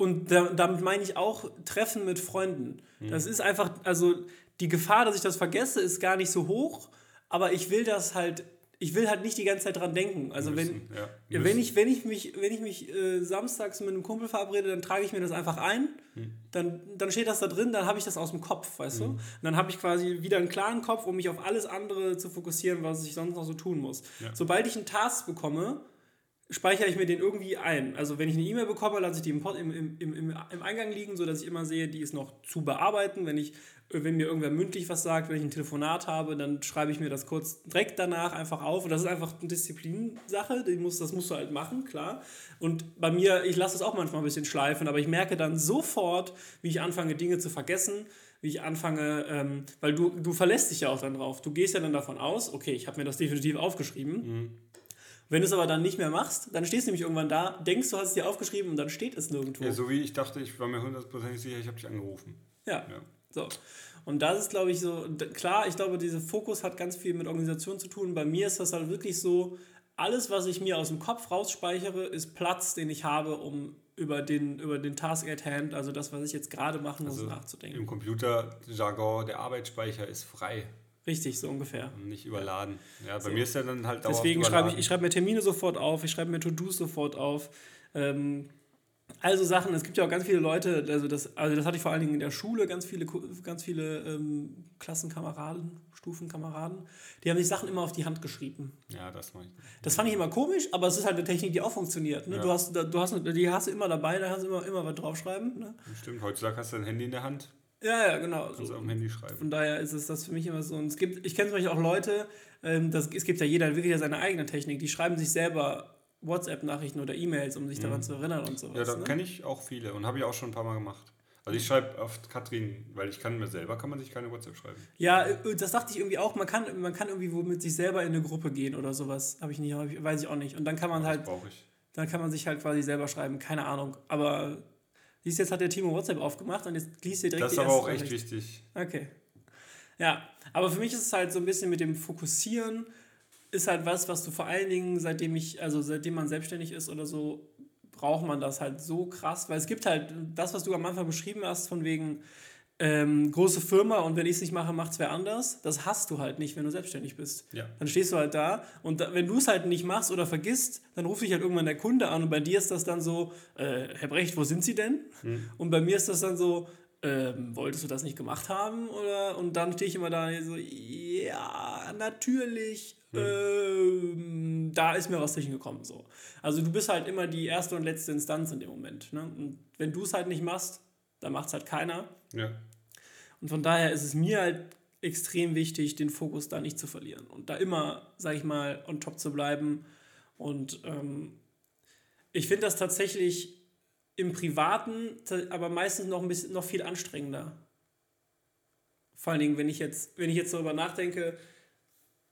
Und da, damit meine ich auch Treffen mit Freunden. Das ist einfach, also die Gefahr, dass ich das vergesse, ist gar nicht so hoch, aber ich will das halt, ich will halt nicht die ganze Zeit dran denken. Also wenn, Müssen, ja. ja, wenn ich, wenn ich mich, wenn ich mich äh, samstags mit einem Kumpel verabrede, dann trage ich mir das einfach ein. Hm. Dann, dann steht das da drin, dann habe ich das aus dem Kopf, weißt du? Und dann habe ich quasi wieder einen klaren Kopf, um mich auf alles andere zu fokussieren, was ich sonst noch so tun muss. Sobald ich einen Task bekomme, speichere ich mir den irgendwie ein. Also wenn ich eine E-Mail bekomme, lasse ich die im, im, im, im, Eingang liegen, sodass ich immer sehe, die ist noch zu bearbeiten. Wenn, ich, wenn mir irgendwer mündlich was sagt, wenn ich ein Telefonat habe, dann schreibe ich mir das kurz direkt danach einfach auf. Und das ist einfach eine Disziplinsache, die muss, das musst du halt machen, klar. Und bei mir, ich lasse es auch manchmal ein bisschen schleifen, aber ich merke dann sofort, wie ich anfange, Dinge zu vergessen, wie ich anfange, ähm, weil du, du verlässt dich ja auch dann drauf. Du gehst ja dann davon aus, okay, ich habe mir das definitiv aufgeschrieben. Wenn du es aber dann nicht mehr machst, dann stehst du nämlich irgendwann da, denkst, du hast es dir aufgeschrieben und dann steht es nirgendwo. Ja, so wie ich dachte, ich war mir hundertprozentig sicher, ich habe dich angerufen. Ja. Ja. So. Und das ist, glaube ich, so, klar, ich glaube, dieser Fokus hat ganz viel mit Organisation zu tun. Bei mir ist das halt wirklich so, alles, was ich mir aus dem Kopf rausspeichere, ist Platz, den ich habe, um über den, über den Task at hand, also das, was ich jetzt gerade machen muss, Also nachzudenken. Im Computerjargon, der Arbeitsspeicher ist frei Richtig, so ungefähr. nicht überladen. Ja, bei mir ist er dann halt dauerhaft Deswegen schreibe ich, ich schreibe mir Termine sofort auf, ich schreibe mir To-Dos sofort auf. Ähm, also Sachen, es gibt ja auch ganz viele Leute, also das, also das hatte ich vor allen Dingen in der Schule, ganz viele, ganz viele ähm, Klassenkameraden, Stufenkameraden, die haben sich Sachen immer auf die Hand geschrieben. Ja, das mache ich. Das fand ich immer komisch, aber es ist halt eine Technik, die auch funktioniert. Ne? Ja. Du hast, du hast, die hast du immer dabei, da hast du immer, immer was draufschreiben. Ne? Stimmt, heutzutage hast du ein Handy in der Hand, Ja, ja, genau. kannst du So. dem Handy schreiben. Von daher ist es das für mich immer so. Und es gibt, ich kenne zum Beispiel auch Leute, ähm, das, es gibt ja jeder wirklich seine eigene Technik, die schreiben sich selber WhatsApp-Nachrichten oder E-Mails, um sich daran zu erinnern und sowas. Mhm. Ja, da ne? kenne ich auch viele und habe ich auch schon ein paar Mal gemacht. Also ich schreibe oft Katrin, weil ich kann mir selber, kann man sich keine WhatsApp schreiben. ja, äh, das dachte ich irgendwie auch, man kann, man kann irgendwie mit sich selber in eine Gruppe gehen oder sowas. Habe ich nicht, weiß ich auch nicht. Und dann kann man Das halt, brauche ich. dann kann man sich halt quasi selber schreiben, keine Ahnung. Aber siehst du, jetzt hat der Timo WhatsApp aufgemacht und jetzt liest ihr direkt Das ist die aber auch echt Nachricht. wichtig. Okay. Ja, aber für mich ist es halt so ein bisschen mit dem Fokussieren, ist halt was, was du vor allen Dingen, seitdem ich, also seitdem man selbstständig ist oder so, braucht man das halt so krass, weil es gibt halt das, was du am Anfang beschrieben hast, von wegen ähm, große Firma und wenn ich es nicht mache, macht es wer anders. Das hast du halt nicht, wenn du selbstständig bist. Ja. Dann stehst du halt da und da, wenn du es halt nicht machst oder vergisst, dann ruft dich halt irgendwann der Kunde an und bei dir ist das dann so, äh, Herr Brecht, wo sind Sie denn? Und bei mir ist das dann so, ähm, wolltest du das nicht gemacht haben? Oder? Und dann stehe ich immer da so, ja, natürlich, ähm, da ist mir was zwischen gekommen. So. Also du bist halt immer die erste und letzte Instanz in dem Moment. Ne? Und wenn du es halt nicht machst, dann macht es halt keiner. Ja. Und von daher ist es mir halt extrem wichtig, den Fokus da nicht zu verlieren und da immer, sag ich mal, on top zu bleiben. Und ähm, ich finde das tatsächlich im Privaten, aber meistens noch ein bisschen noch viel anstrengender. Vor allen Dingen, wenn ich jetzt, wenn ich jetzt darüber nachdenke,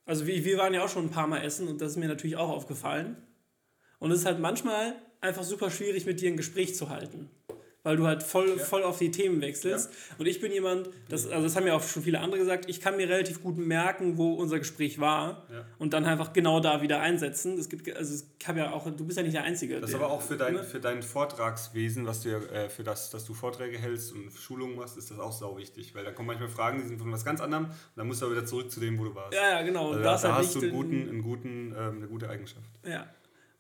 also wir, wir waren ja auch schon ein paar Mal essen und das ist mir natürlich auch aufgefallen. Und es ist halt manchmal einfach super schwierig, mit dir ein Gespräch zu halten. Weil du halt voll, voll auf die Themen wechselst. Und ich bin jemand, das, also das haben ja auch schon viele andere gesagt, ich kann mir relativ gut merken, wo unser Gespräch war Ja. und dann einfach genau da wieder einsetzen. Es gibt, also es kann ja auch, du bist ja nicht der Einzige. Das ist aber auch für dein, ne? für dein Vortragswesen, was du ja, äh, für das, dass du Vorträge hältst und Schulungen machst, ist das auch sau wichtig. Weil da kommen manchmal Fragen, die sind von was ganz anderem und dann musst du aber wieder zurück zu dem, wo du warst. Ja, ja, genau. Also Und da, das da halt hast du einen guten, einen guten, ähm, eine gute Eigenschaft. Ja.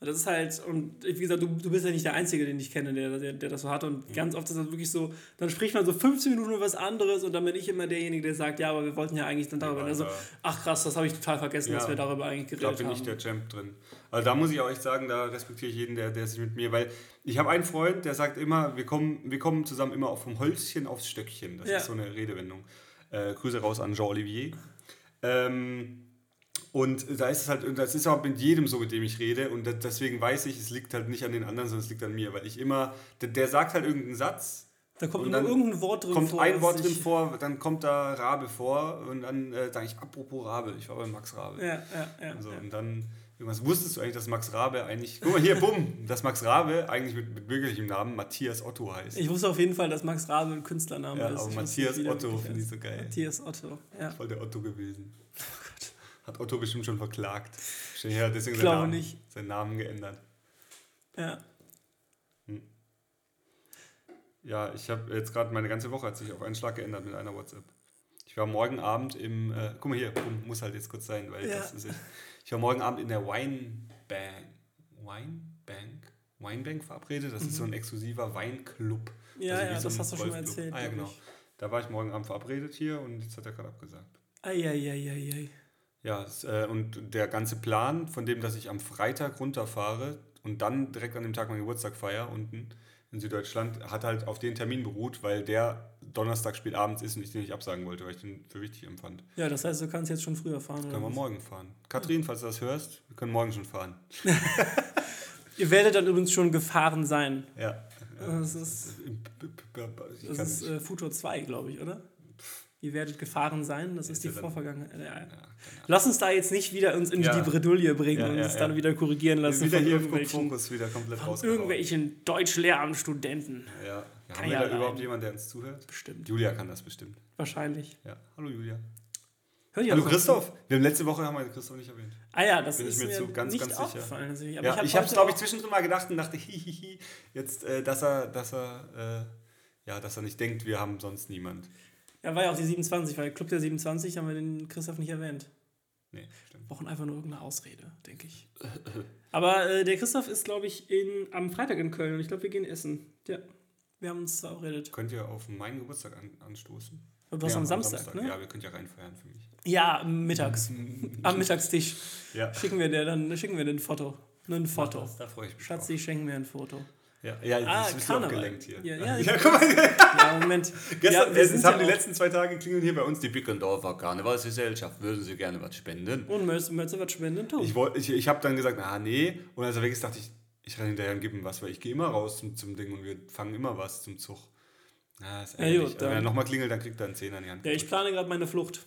Und das ist halt, und wie gesagt, du, du bist ja nicht der Einzige, den ich kenne, der, der, der das so hat. Mhm. Und ganz oft ist das wirklich so, dann spricht man so 15 Minuten über was anderes und dann bin ich immer derjenige, der sagt, ja, aber wir wollten ja eigentlich dann darüber. Ja, Und so, da- ach krass, das habe ich total vergessen, Ja. dass wir darüber eigentlich Da geredet bin haben. ich der Champ drin. Also da muss ich auch echt sagen, da respektiere ich jeden, der, der sich mit mir, weil ich habe einen Freund, der sagt immer, wir kommen, wir kommen zusammen immer auch vom Holzchen aufs Stöckchen. Das Ja. ist so eine Redewendung. Äh, Grüße raus an Jean-Olivier. Ähm, und da ist es halt, und das ist auch mit jedem so, mit dem ich rede. Und deswegen weiß ich, es liegt halt nicht an den anderen, sondern es liegt an mir. Weil ich immer, der, der sagt halt irgendeinen Satz, da kommt und nur dann irgendein Wort drin kommt vor. ein das Wort drin vor, dann kommt da Rabe vor und dann äh, sage ich, apropos Rabe, ich war bei Max Rabe. Ja, ja, ja. So, ja. und dann irgendwas wusstest du eigentlich, dass Max Rabe eigentlich, guck mal hier, bumm, dass Max Rabe eigentlich mit, mit bürgerlichem Namen Matthias Otto heißt. Ich wusste auf jeden Fall, dass Max Rabe ein Künstlername ja, ist. aber Ich Matthias Otto finde ich so geil. Matthias Otto, ja. Voll der Otto gewesen. Hat Otto bestimmt schon verklagt. Her, deswegen seinen Namen, nicht. seinen Namen geändert. ja. Ja, ich habe jetzt gerade meine ganze Woche hat sich auf einen Schlag geändert mit einer WhatsApp. Ich war morgen Abend im, äh, guck mal hier, komm, muss halt jetzt kurz sein, weil Ja. das ist ich. Ich war morgen Abend in der Winebank, Winebank, Winebank verabredet. Das ist so ein exklusiver Weinclub. Mhm. Ja, wie ja, so das hast du schon erzählt, Ah ja, genau. ich. Da war ich morgen Abend verabredet hier und jetzt hat er gerade abgesagt. Eieieiei. Ja, es, äh, und der ganze Plan von dem, dass ich am Freitag runterfahre und dann direkt an dem Tag meinen Geburtstag feier unten in Süddeutschland, hat halt auf den Termin beruht, weil der Donnerstag spät abends ist und ich den nicht absagen wollte, weil ich den für wichtig empfand. Ja, das heißt, du kannst jetzt schon früher fahren. Oder Können wir was? morgen fahren. Kathrin, falls du das hörst, wir können morgen schon fahren. Ihr werdet dann übrigens schon gefahren sein. Ja. Das ist, Ich das ist äh, Futur 2, glaube ich, oder? Ihr werdet gefahren sein, das ist die ja Vorvergangenheit. Ja, ja. Ja, Ahnung. Lass uns da jetzt nicht wieder uns in Ja. die Bredouille bringen Ja, und ja, uns ja. dann wieder korrigieren lassen wieder von hier irgendwelchen, Fokus wieder komplett von raus. irgendwelchen Deutschlehramtsstudenten. Ja. ja. Kann Haben wir ja da überhaupt jemanden, der uns zuhört? Bestimmt. Julia kann das bestimmt. Wahrscheinlich. Ja. Hallo Julia. Hallo Christoph. Wir haben letzte Woche haben wir Christoph nicht erwähnt. Ah ja, das Bin ich ist mir mir, zu- ganz, nicht ganz sicher. aufgefallen. Also, aber Ja, ich habe ich es, glaube ich, zwischendrin mal gedacht und dachte, hihihi, jetzt, äh, dass er, dass er, äh, ja, dass er nicht denkt, wir haben sonst niemand. Ja, war ja auch die 27, weil Club der 27 haben wir den Christoph nicht erwähnt. Nee, stimmt. brauchen einfach nur irgendeine Ausrede, denke ich. Aber äh, der Christoph ist, glaube ich, in, am Freitag in Köln und ich glaube, wir gehen essen. Ja, wir haben uns verabredet. Könnt ihr auf meinen Geburtstag an, anstoßen? Du hast Ja, am Samstag, ne? Ja, wir könnt ja reinfeiern für mich. Ja, mittags. am Mittagstisch. Ja. Schicken wir dir dann schicken wir dir ein Foto. Ein Foto. Da freue ich mich Schatzi, schenken mir ein Foto. Ja, ja Ah, das ist bisschen Karneval. abgelenkt hier. Ja, ja, ja guck mal. Ja, Moment. Gestern, ja, es haben die letzten zwei Tage klingeln hier bei uns die Bickendorfer Karnevalsgesellschaft. Würden Sie gerne was spenden? Und Mölze, Mölze wird spenden, tu. Ich, wollt- ich, ich habe dann gesagt, ah nee. Und als er weg ist, dachte ich, ich renne hinterher und gebe ihm was, weil ich gehe immer raus zum, zum Ding und wir fangen immer was zum Zug. Ah, ist Ja, gut, Wenn er dann- nochmal klingelt, dann kriegt er einen Zehner in die Hand. Ja, ich plane gerade meine Flucht.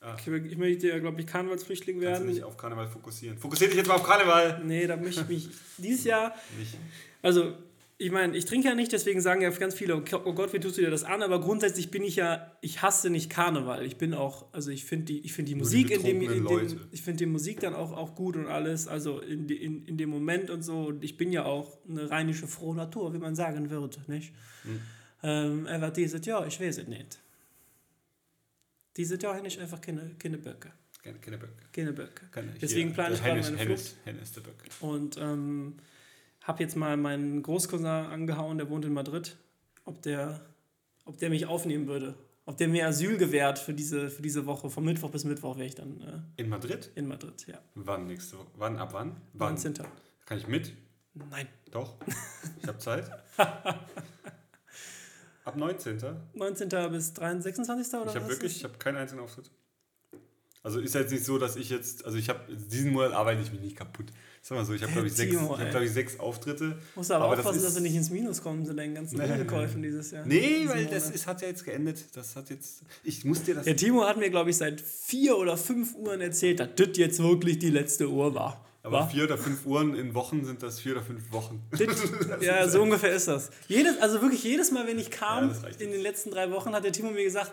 Ah. Ich, möchte ja, glaube ich, Karnevalsflüchtling Kannst du werden. nicht auf Karneval fokussieren. Fokussier dich jetzt mal auf Karneval. Nee, da möchte ich mich dieses Jahr Nicht. Also, ich meine, ich trinke ja nicht, deswegen sagen ja ganz viele, oh Gott, wie tust du dir das an? Aber grundsätzlich bin ich ja, ich hasse nicht Karneval. Ich bin auch, also ich finde die, ich find die Musik die in dem, in dem ich finde die Musik dann auch, auch gut und alles, also in, die- in, in dem Moment und so. Und ich bin ja auch eine rheinische frohe Natur, wie man sagen würde, nicht? Hm. Ähm, aber dieses Jahr, ich weiß es nicht. Dieses Jahr habe ich einfach keine, keine Böcke. Keine, keine Böcke. Keine Böcke. Deswegen plane ich gerade Hennes, meine Hennes, Hennes der Böcke. Und ähm, habe jetzt mal meinen Großcousin angehauen, der wohnt in Madrid, ob der, ob der mich aufnehmen würde. Ob der mir Asyl gewährt für diese, für diese Woche. Von Mittwoch bis Mittwoch wäre ich dann äh, In Madrid? in Madrid, ja. Wann nächste Woche? Wann? Ab wann? Wann? 19. Kann ich mit? Nein, Doch. Ich habe Zeit. Ab 19. 19. bis 23, 26. oder Ich habe wirklich, ich habe keinen einzigen Auftritt. Also ist jetzt nicht so, dass ich jetzt, also ich habe diesen Monat arbeite ich mich nicht kaputt. Sag mal so, ich habe glaube ich sechs, ich habe ey. glaube ich sechs Auftritte. Musst du aber, aber das aufpassen, ist- dass du nicht ins Minus kommst in deinen ganzen. Umkäufen dieses Jahr. Nee, weil das Monat. ist, hat ja jetzt geendet. Das hat jetzt, ich muss dir das. Der Timo hat mir, glaube ich, seit vier oder fünf Uhren erzählt, dass das jetzt wirklich die letzte Uhr war. Aber War? vier oder fünf Uhren in Wochen sind das vier oder fünf Wochen. Ja, so ungefähr ist das. Jedes, also wirklich jedes Mal, wenn ich kam Ja, in den letzten drei Wochen, hat der Timo mir gesagt,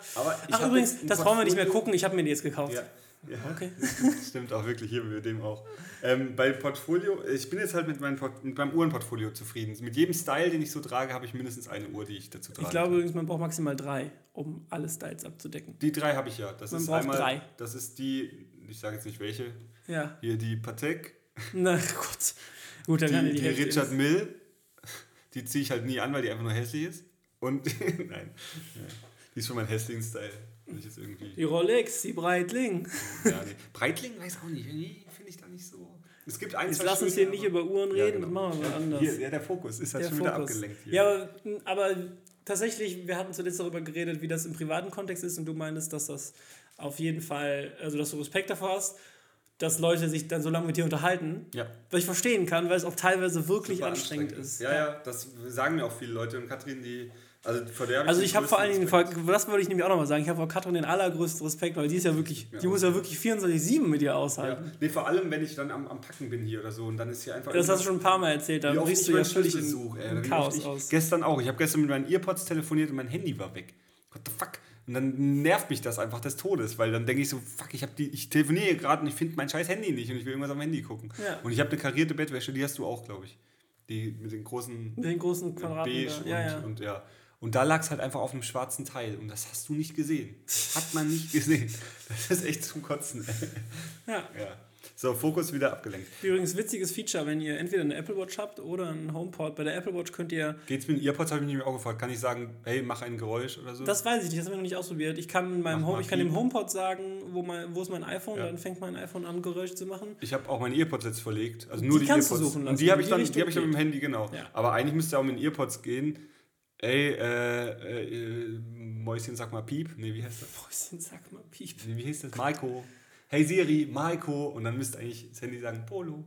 ach übrigens, das brauchen wir nicht mehr gucken, ich habe mir die jetzt gekauft. Ja, ja. Okay. Stimmt auch wirklich, hier mit dem auch. Ähm, bei Portfolio, ich bin jetzt halt mit, meinem Port mit meinem Uhrenportfolio zufrieden. Mit jedem Style, den ich so trage, habe ich mindestens eine Uhr, die ich dazu trage. Ich glaube übrigens, man braucht maximal drei, um alle Styles abzudecken. Die drei habe ich ja. Das Man ist braucht einmal, drei. Das ist die, ich sage jetzt nicht welche, Ja. hier die Patek, Na gut. Gut, dann kann die, ich die die, Richard ist- Mill, die ziehe ich halt nie an, weil die einfach nur hässlich ist. Und, nein, ja. die ist schon mein Hässling-Style. Die Rolex, die Breitling. ja, nee. Breitling weiß auch nicht, nee, finde ich da nicht so. Es gibt ein, Jetzt lass uns hier nicht über Uhren Ja, reden, genau. das machen wir mal anders. Hier, ja, der Fokus ist halt Der schon wieder Fokus. abgelenkt hier. Ja, aber, aber tatsächlich, wir hatten zuletzt darüber geredet, wie das im privaten Kontext ist und du meinst, dass das auf jeden Fall, also dass du Respekt davor hast, dass Leute sich dann so lange mit dir unterhalten. Ja. Was ich verstehen kann, weil es auch teilweise wirklich Super anstrengend ist. Ja, ja, das sagen mir auch viele Leute. Und Katrin, die, also vor der Also ich habe vor allen Dingen, vor, das wollte ich nämlich auch nochmal sagen, ich habe vor Katrin den allergrößten Respekt, weil die ist ja wirklich, die Ja. muss ja wirklich 24-7 mit dir Ja. aushalten. Nee, vor allem, wenn ich dann am, am Packen bin hier oder so und dann ist hier einfach. Das hast du schon ein paar Mal erzählt, da ich du ja völlig in, suche, ey, in Chaos ich, aus. Gestern auch. Ich habe gestern mit meinen Earpods telefoniert und mein Handy war weg. What the fuck? Und dann nervt mich das einfach des Todes, weil dann denke ich so, fuck, ich, die, ich telefoniere gerade und ich finde mein scheiß Handy nicht und ich will irgendwas am Handy gucken. Ja. Und ich habe eine karierte Bettwäsche, die hast du auch, glaube ich. Die mit den großen Mit den großen Quadraten. beige und Ja, ja. und ja. Und da lag es halt einfach auf einem schwarzen Teil. Und das hast du nicht gesehen. Hat man nicht gesehen. Das ist echt zum Kotzen. Ja. ja. So, Fokus wieder abgelenkt. Übrigens, witziges Feature, wenn ihr entweder eine Apple Watch habt oder einen HomePod. Bei der Apple Watch könnt ihr. Geht's mit den Earpods, habe ich mich auch gefragt. Kann ich sagen, hey, mach ein Geräusch oder so? Das weiß ich nicht, das haben wir noch nicht ausprobiert. Ich kann, meinem Home, ich kann dem. HomePod sagen, wo, mein, wo ist mein iPhone, Ja. dann fängt mein iPhone an, Geräusche zu machen. ich habe auch meine Earpods jetzt verlegt. Also nur Die die, kannst du Earpods. suchen Und lassen, die habe ich dann, die habe ich dann mit dem. Handy, genau. Ja. Aber eigentlich müsste auch mit den Earpods gehen. Ey, äh, äh, äh, Mäuschen, sag mal Piep. Nee, wie heißt das? Mäuschen, sag mal, Piep. Nee, wie hieß das? Maiko. Hey Siri, Maiko. Und dann müsste eigentlich das Handy sagen Polo.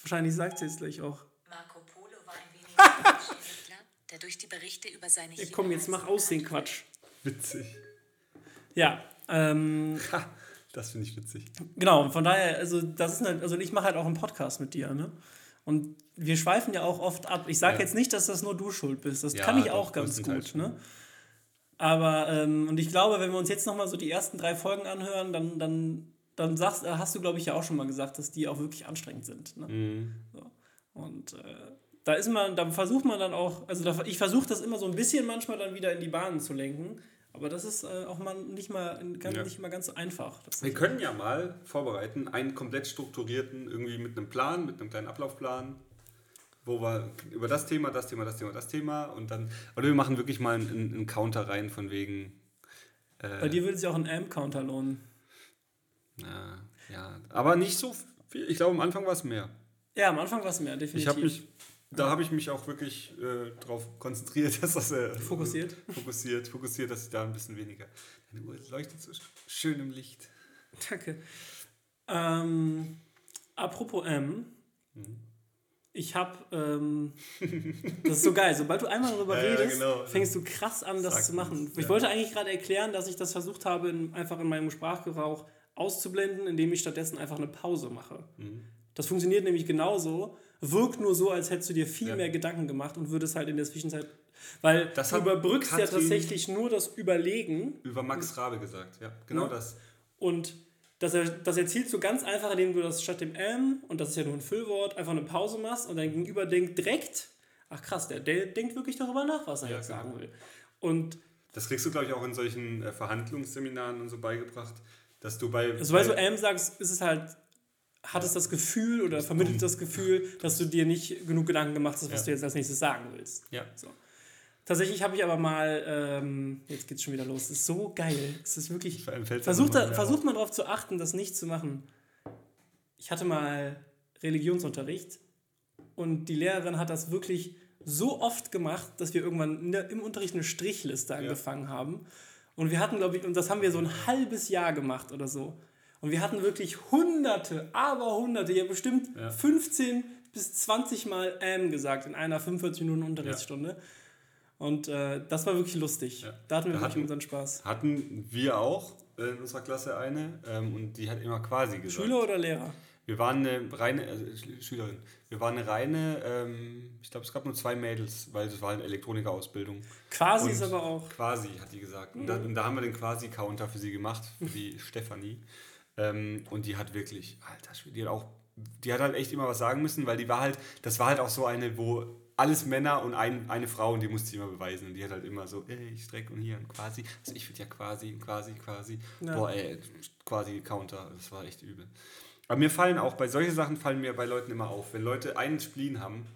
Wahrscheinlich sagt sie jetzt gleich auch. Marco Polo war ein venezianischer Entwickler, der durch die Berichte über seine Ja, komm, jetzt mach aus den Quatsch. Witzig. Ja, ähm, Ha, das finde ich witzig. genau, von daher, also das ist halt, also ich mache halt auch einen Podcast mit dir, ne? Und wir schweifen ja auch oft ab. Ich sage Ja. jetzt nicht, dass das nur du schuld bist. Das Ja, kann ich doch, auch ganz gut, ne? Aber, ähm, und ich glaube, wenn wir uns jetzt nochmal so die ersten drei Folgen anhören, dann, dann, dann sagst, äh, hast du, glaube ich, ja auch schon mal gesagt, dass die auch wirklich anstrengend sind. Ne? Mhm. So. Und äh, da ist man, da versucht man dann auch, also da, ich versuche das immer so ein bisschen manchmal dann wieder in die Bahnen zu lenken. Aber das ist äh, auch mal nicht mal, ganz, Ja. nicht mal ganz so einfach. Wir können ja mal vorbereiten, einen komplett strukturierten, irgendwie mit einem Plan, mit einem kleinen Ablaufplan, wo wir über das Thema, das Thema, das Thema, das Thema und dann, oder wir machen wirklich mal einen, einen Counter rein von wegen. Äh, Bei dir würde sich auch ein Amp-Counter lohnen. Ja, ja, aber nicht so viel. Ich glaube, am Anfang war es mehr. Ja, am Anfang war es mehr, definitiv. Ich habe mich, da habe ich mich auch wirklich äh, darauf konzentriert, dass das äh, Fokussiert? fokussiert, fokussiert, dass ich da ein bisschen weniger. Deine Uhr leuchtet so schön im Licht. Danke. Ähm, apropos M. Mhm. Ich habe, ähm, das ist so geil, sobald du einmal darüber Ja, ja, redest, genau. fängst du krass an, das Sag zu machen. Ich ja. wollte eigentlich gerade erklären, dass ich das versucht habe, in, einfach in meinem Sprachgebrauch auszublenden, indem ich stattdessen einfach eine Pause mache. Mhm. Das funktioniert nämlich genauso, wirkt nur so, als hättest du dir viel Ja. mehr Gedanken gemacht und würdest halt in der Zwischenzeit, weil Das du überbrückst ja Katrin- tatsächlich nur das Überlegen Über Max Rabe gesagt, ja, genau Ja. das. Und das, das erzielst du ganz einfach, indem du das statt dem M, und das ist ja nur ein Füllwort, einfach eine Pause machst und dein Gegenüber denkt direkt, ach krass, der, der denkt wirklich darüber nach, was er Ja, jetzt genau. sagen will. Und Das kriegst du, glaube ich, auch in solchen äh, Verhandlungsseminaren und so beigebracht, dass du bei. sobald du bei M sagst, ist es halt, hat es das Gefühl oder vermittelt das Gefühl, dass du dir nicht genug Gedanken gemacht hast, was Ja. du jetzt als nächstes sagen willst. ja. So. Tatsächlich habe ich aber mal, ähm, jetzt geht's schon wieder los, es ist so geil, es ist wirklich, versucht, da, mal versucht man darauf zu achten, das nicht zu machen. Ich hatte mal Religionsunterricht und die Lehrerin hat das wirklich so oft gemacht, dass wir irgendwann in der, im Unterricht eine Strichliste angefangen haben. Und wir hatten, glaube ich, und das haben wir so ein halbes Jahr gemacht oder so. Und wir hatten wirklich hunderte, aber hunderte, ja bestimmt Ja. 15 bis 20 Mal ähm gesagt in einer 45 Minuten Unterrichtsstunde. Und äh, das war wirklich lustig. Ja. Da hatten wir Da wirklich hatten- unseren Spaß. Hatten wir auch äh, in unserer Klasse eine ähm, und die hat immer quasi gesagt. Schüler oder Lehrer? Wir waren eine reine, also Sch- Schülerin, wir waren eine reine, ähm, ich glaube, es gab nur zwei Mädels, weil es war eine Elektronikerausbildung. Quasi Und ist aber auch. Quasi, hat die gesagt. Und, da, und da haben wir den Quasi-Counter für sie gemacht, für die Stefanie. Ähm, und die hat wirklich, alter Schwede, die hat auch, die hat halt echt immer was sagen müssen, weil die war halt, das war halt auch so eine, wo alles Männer und ein, eine Frau und die musste sie immer beweisen. Und die hat halt immer so, ey, ich streck und hier und quasi. Also ich finde ja quasi, quasi, quasi. Ja. Boah, ey, quasi Counter, das war echt übel. Aber mir fallen auch, bei solchen Sachen fallen mir bei Leuten immer auf. Wenn Leute einen Spleen haben,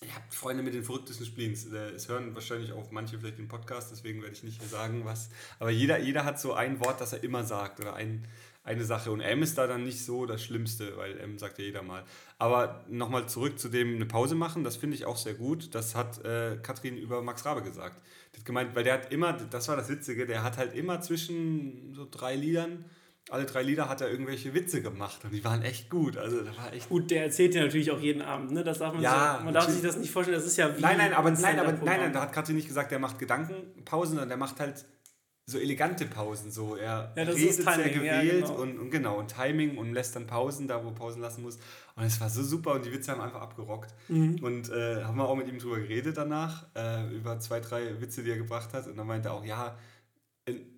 ich habe Freunde mit den verrücktesten Spleens. Äh, Es hören wahrscheinlich auch manche vielleicht den Podcast, deswegen werde ich nicht sagen, was. Aber jeder, jeder hat so ein Wort, das er immer sagt oder ein, eine Sache. Und M ist da dann nicht so das Schlimmste, weil M sagt ja jeder mal. Aber nochmal zurück zu dem eine Pause machen, das finde ich auch sehr gut. Das hat äh, Katrin über Max Rabe gesagt. Die hat gemeint, weil der hat immer, das war das Witzige, der hat halt immer zwischen so drei Liedern, alle drei Lieder hat er irgendwelche Witze gemacht und die waren echt gut. Also das war echt Gut, der erzählt dir natürlich auch jeden Abend, ne? Das darf man, Ja, sich, man darf sich das nicht vorstellen, das ist ja wie Nein, nein, aber, ein nein, aber nein, nein, da hat Katrin nicht gesagt, der macht Gedankenpausen, sondern der macht halt so elegante Pausen. So. Er Ja, das redet ist Timing, sehr ja, gewählt genau. Und, und genau, und Timing und lässt dann Pausen da, wo er Pausen lassen muss. Und es war so super und die Witze haben einfach abgerockt. Mhm. Und äh, haben wir auch mit ihm drüber geredet danach, äh, über zwei, drei Witze, die er gebracht hat. Und dann meinte er auch, ja,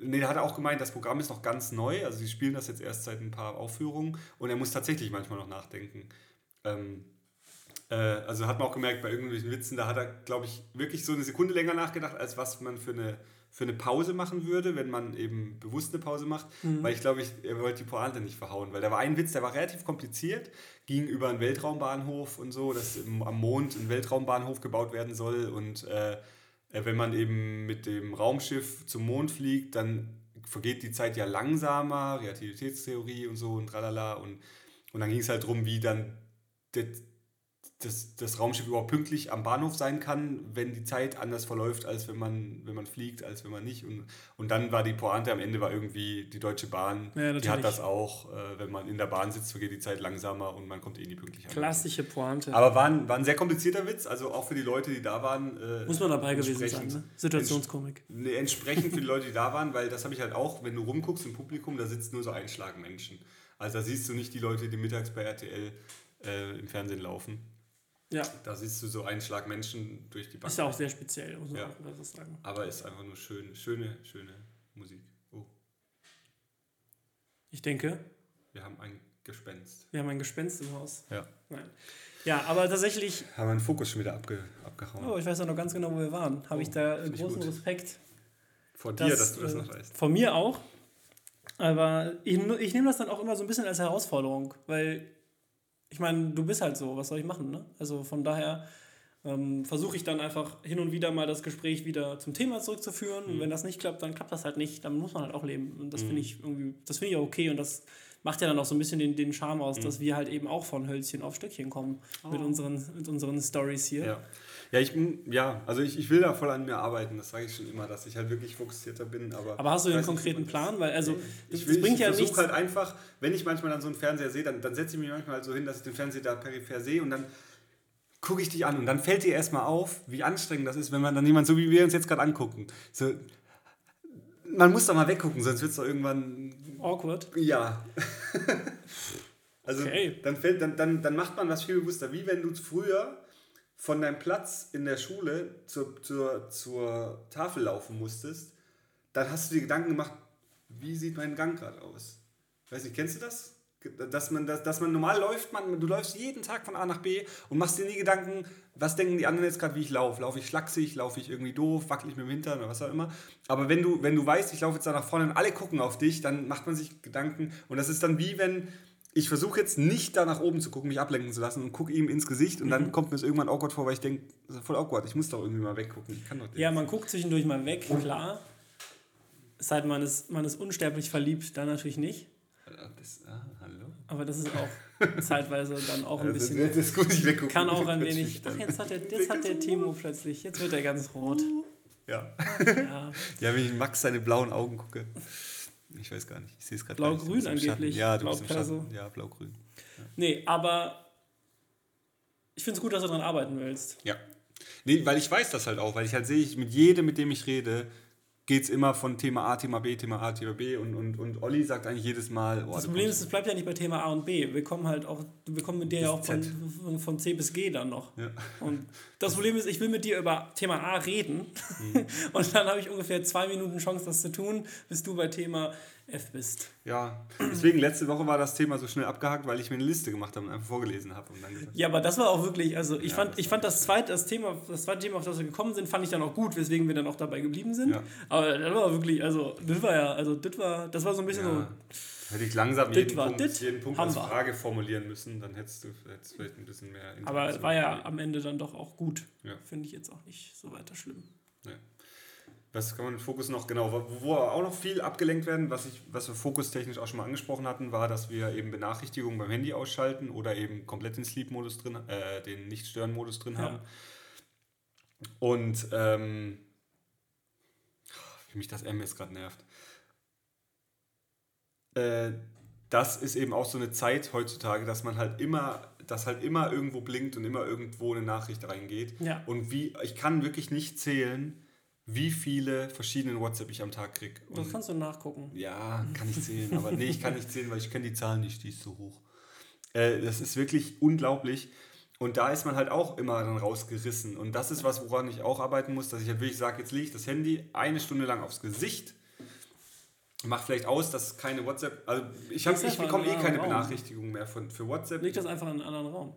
nee, da hat er auch gemeint, das Programm ist noch ganz neu. Also sie spielen das jetzt erst seit ein paar Aufführungen und er muss tatsächlich manchmal noch nachdenken. Ähm, Äh, also hat man auch gemerkt bei irgendwelchen Witzen, da hat er, glaube ich, wirklich so eine Sekunde länger nachgedacht, als was man für eine, für eine Pause machen würde, wenn man eben bewusst eine Pause macht. Weil ich glaube, ich, er wollte die Pointe nicht verhauen. Weil da war ein Witz, der war relativ kompliziert, ging über einen Weltraumbahnhof und so, dass im, am Mond ein Weltraumbahnhof gebaut werden soll. Und äh, äh, wenn man eben mit dem Raumschiff zum Mond fliegt, dann vergeht die Zeit ja langsamer, Relativitätstheorie und so und tralala. Und, und dann ging es halt darum, wie dann das, das, Raumschiff überhaupt pünktlich am Bahnhof sein kann, wenn die Zeit anders verläuft, als wenn man, wenn man fliegt, als wenn man nicht. Und, und dann war die Pointe am Ende war irgendwie die Deutsche Bahn, Ja, die hat das auch. Äh, wenn man in der Bahn sitzt, vergeht die Zeit langsamer und man kommt eh nie pünktlich an. Klassische Pointe. Aber war ein, war ein sehr komplizierter Witz, also auch für die Leute, die da waren. Äh, Muss man dabei gewesen sein, ne? Situationskomik. Nee, entsprechend für die Leute, die da waren, weil das habe ich halt auch, wenn du rumguckst im Publikum, da sitzt nur so ein Schlag Menschen. Also da siehst du nicht die Leute, die mittags bei RTL äh, im Fernsehen laufen. Ja, Da siehst du so einen Schlag Menschen durch die Bank. ist ja auch sehr speziell, muss man Ja. auch was sagen. Aber ist einfach nur schön, schöne, schöne Musik. Oh, Ich denke, wir haben ein Gespenst. wir haben ein Gespenst im Haus. Ja. Nein. Ja, aber tatsächlich, Haben wir den Fokus schon wieder abge, abgehauen. oh, ich weiß auch noch ganz genau, wo wir waren. Habe ich da äh, großen gut. Respekt. Vor dir, dass du das äh, noch weißt. Von mir auch. Aber ich, ich nehme das dann auch immer so ein bisschen als Herausforderung, weil ich meine, du bist halt so, was soll ich machen, ne? Also von daher ähm, versuche ich dann einfach hin und wieder mal das Gespräch wieder zum Thema zurückzuführen. Mhm. Und wenn das nicht klappt, dann klappt das halt nicht. Dann muss man halt auch leben. Und das finde ich irgendwie, das finde ich auch okay. Und das macht ja dann auch so ein bisschen den, den Charme aus, Mhm. dass wir halt eben auch von Hölzchen auf Stöckchen kommen mit unseren, mit unseren Stories hier. Oh. Ja. Ja, ich, ja, also ich, ich will da voll an mir arbeiten, das sage ich schon immer, dass ich halt wirklich fokussierter bin. Aber, Aber hast du nicht, konkreten Plan? Weil also Ich, will, bringt ich ja versuche halt einfach, wenn ich manchmal dann so einen Fernseher sehe, dann, dann setze ich mich manchmal halt so hin, dass ich den Fernseher da peripher sehe und dann gucke ich dich an und dann fällt dir erstmal auf, wie anstrengend das ist, wenn man dann jemand so wie wir uns jetzt gerade angucken. So, man muss doch mal weggucken, sonst wird es doch irgendwann Awkward. ja. also Okay. dann, fällt, dann, dann, dann macht man was viel bewusster, wie wenn du früher von deinem Platz in der Schule zur, zur, zur Tafel laufen musstest, dann hast du dir Gedanken gemacht, wie sieht mein Gang gerade aus? Weiß nicht, kennst du das? Dass man, dass, dass man normal läuft, man, du läufst jeden Tag von A nach B und machst dir nie Gedanken, was denken die anderen jetzt gerade, wie ich laufe. Laufe ich schlaksig, laufe ich irgendwie doof, wackel ich mit dem Hintern oder was auch immer. Aber wenn du, wenn du weißt, ich laufe jetzt da nach vorne und alle gucken auf dich, dann macht man sich Gedanken. Und das ist dann wie wenn, ich versuche jetzt nicht da nach oben zu gucken, mich ablenken zu lassen und gucke ihm ins Gesicht und dann kommt mir es irgendwann awkward vor, weil ich denke, das ist voll awkward, ich muss doch irgendwie mal weggucken. Ich kann doch Ja, man guckt zwischendurch mal weg, klar. Es sei denn, man ist, man ist unsterblich verliebt, dann natürlich nicht. Das, ah, hallo? Aber das ist auch zeitweise dann auch ein Das, bisschen. das ist gut, ich weggucken. Kann auch ein wenig. Ach, jetzt hat der, jetzt hat der Timo plötzlich. Jetzt wird er ganz rot. Ja. Ja. ja, wenn ich Max seine blauen Augen gucke. Ich weiß gar nicht. Ich sehe es gerade Blau-grün angeblich, Ja, du bist im. Schatten. Ja, blau-grün. Nee, aber ich finde es gut, dass du daran arbeiten willst. Ja. Nee, weil ich weiß das halt auch, weil ich halt sehe, ich, mit jedem, mit dem ich rede, geht es immer von Thema A, Thema B, Thema A, Thema B und, und, und Olli sagt eigentlich jedes Mal, oh, Das Problem ist, es bleibt ja nicht bei Thema A und B. Wir kommen halt auch, wir kommen mit dir ja auch von, von, C bis G dann noch. Ja. Und das Problem ist, ich will mit dir über Thema A reden und dann habe ich ungefähr zwei Minuten Chance, das zu tun, bis du bei Thema F bist. Ja, deswegen letzte Woche war das Thema so schnell abgehakt, weil ich mir eine Liste gemacht habe und einfach vorgelesen habe und dann gesagt, Ja, aber das war auch wirklich, also ich Ja, fand, das ich fand das zweite, das Thema, das zweite Thema, auf das wir gekommen sind, fand ich dann auch gut, weswegen wir dann auch dabei geblieben sind. Ja. Aber das war wirklich, also das war ja, also das war, das war so ein bisschen ja, hätte ich langsam jeden war Punkt, jeden Punkt als. Frage formulieren müssen, dann hättest du hättest vielleicht ein bisschen mehr so, aber war ja am Ende dann doch auch gut. Finde ich jetzt auch nicht so weiter schlimm. Ja. Was kann man mit Fokus noch genau, wo, wo auch noch viel abgelenkt werden, was, ich, was wir fokustechnisch auch schon mal angesprochen hatten, war, dass wir eben Benachrichtigungen beim Handy ausschalten oder eben komplett den Sleep-Modus drin, äh, den Nicht-Stören-Modus drin Ja. haben. Und ähm, wie mich das M jetzt gerade nervt. Äh, das ist eben auch so eine Zeit heutzutage, dass man halt immer, dass halt immer irgendwo blinkt und immer irgendwo eine Nachricht reingeht. Ja. Und wie, ich kann wirklich nicht zählen, wie viele verschiedene WhatsApp ich am Tag kriege. Das kannst du nachgucken. Ja, kann ich zählen, aber nee, ich kann nicht zählen, weil ich kenne die Zahl nicht, die ist so hoch. Äh, das ist wirklich unglaublich. Und da ist man halt auch immer dann rausgerissen. Und das ist was, woran ich auch arbeiten muss, dass ich halt wirklich sage, jetzt lege ich das Handy eine Stunde lang aufs Gesicht, mache vielleicht aus, dass keine WhatsApp, also ich, hab, ich bekomme eh keine Raum. Benachrichtigung mehr von, für WhatsApp. Leg das einfach in einen anderen Raum.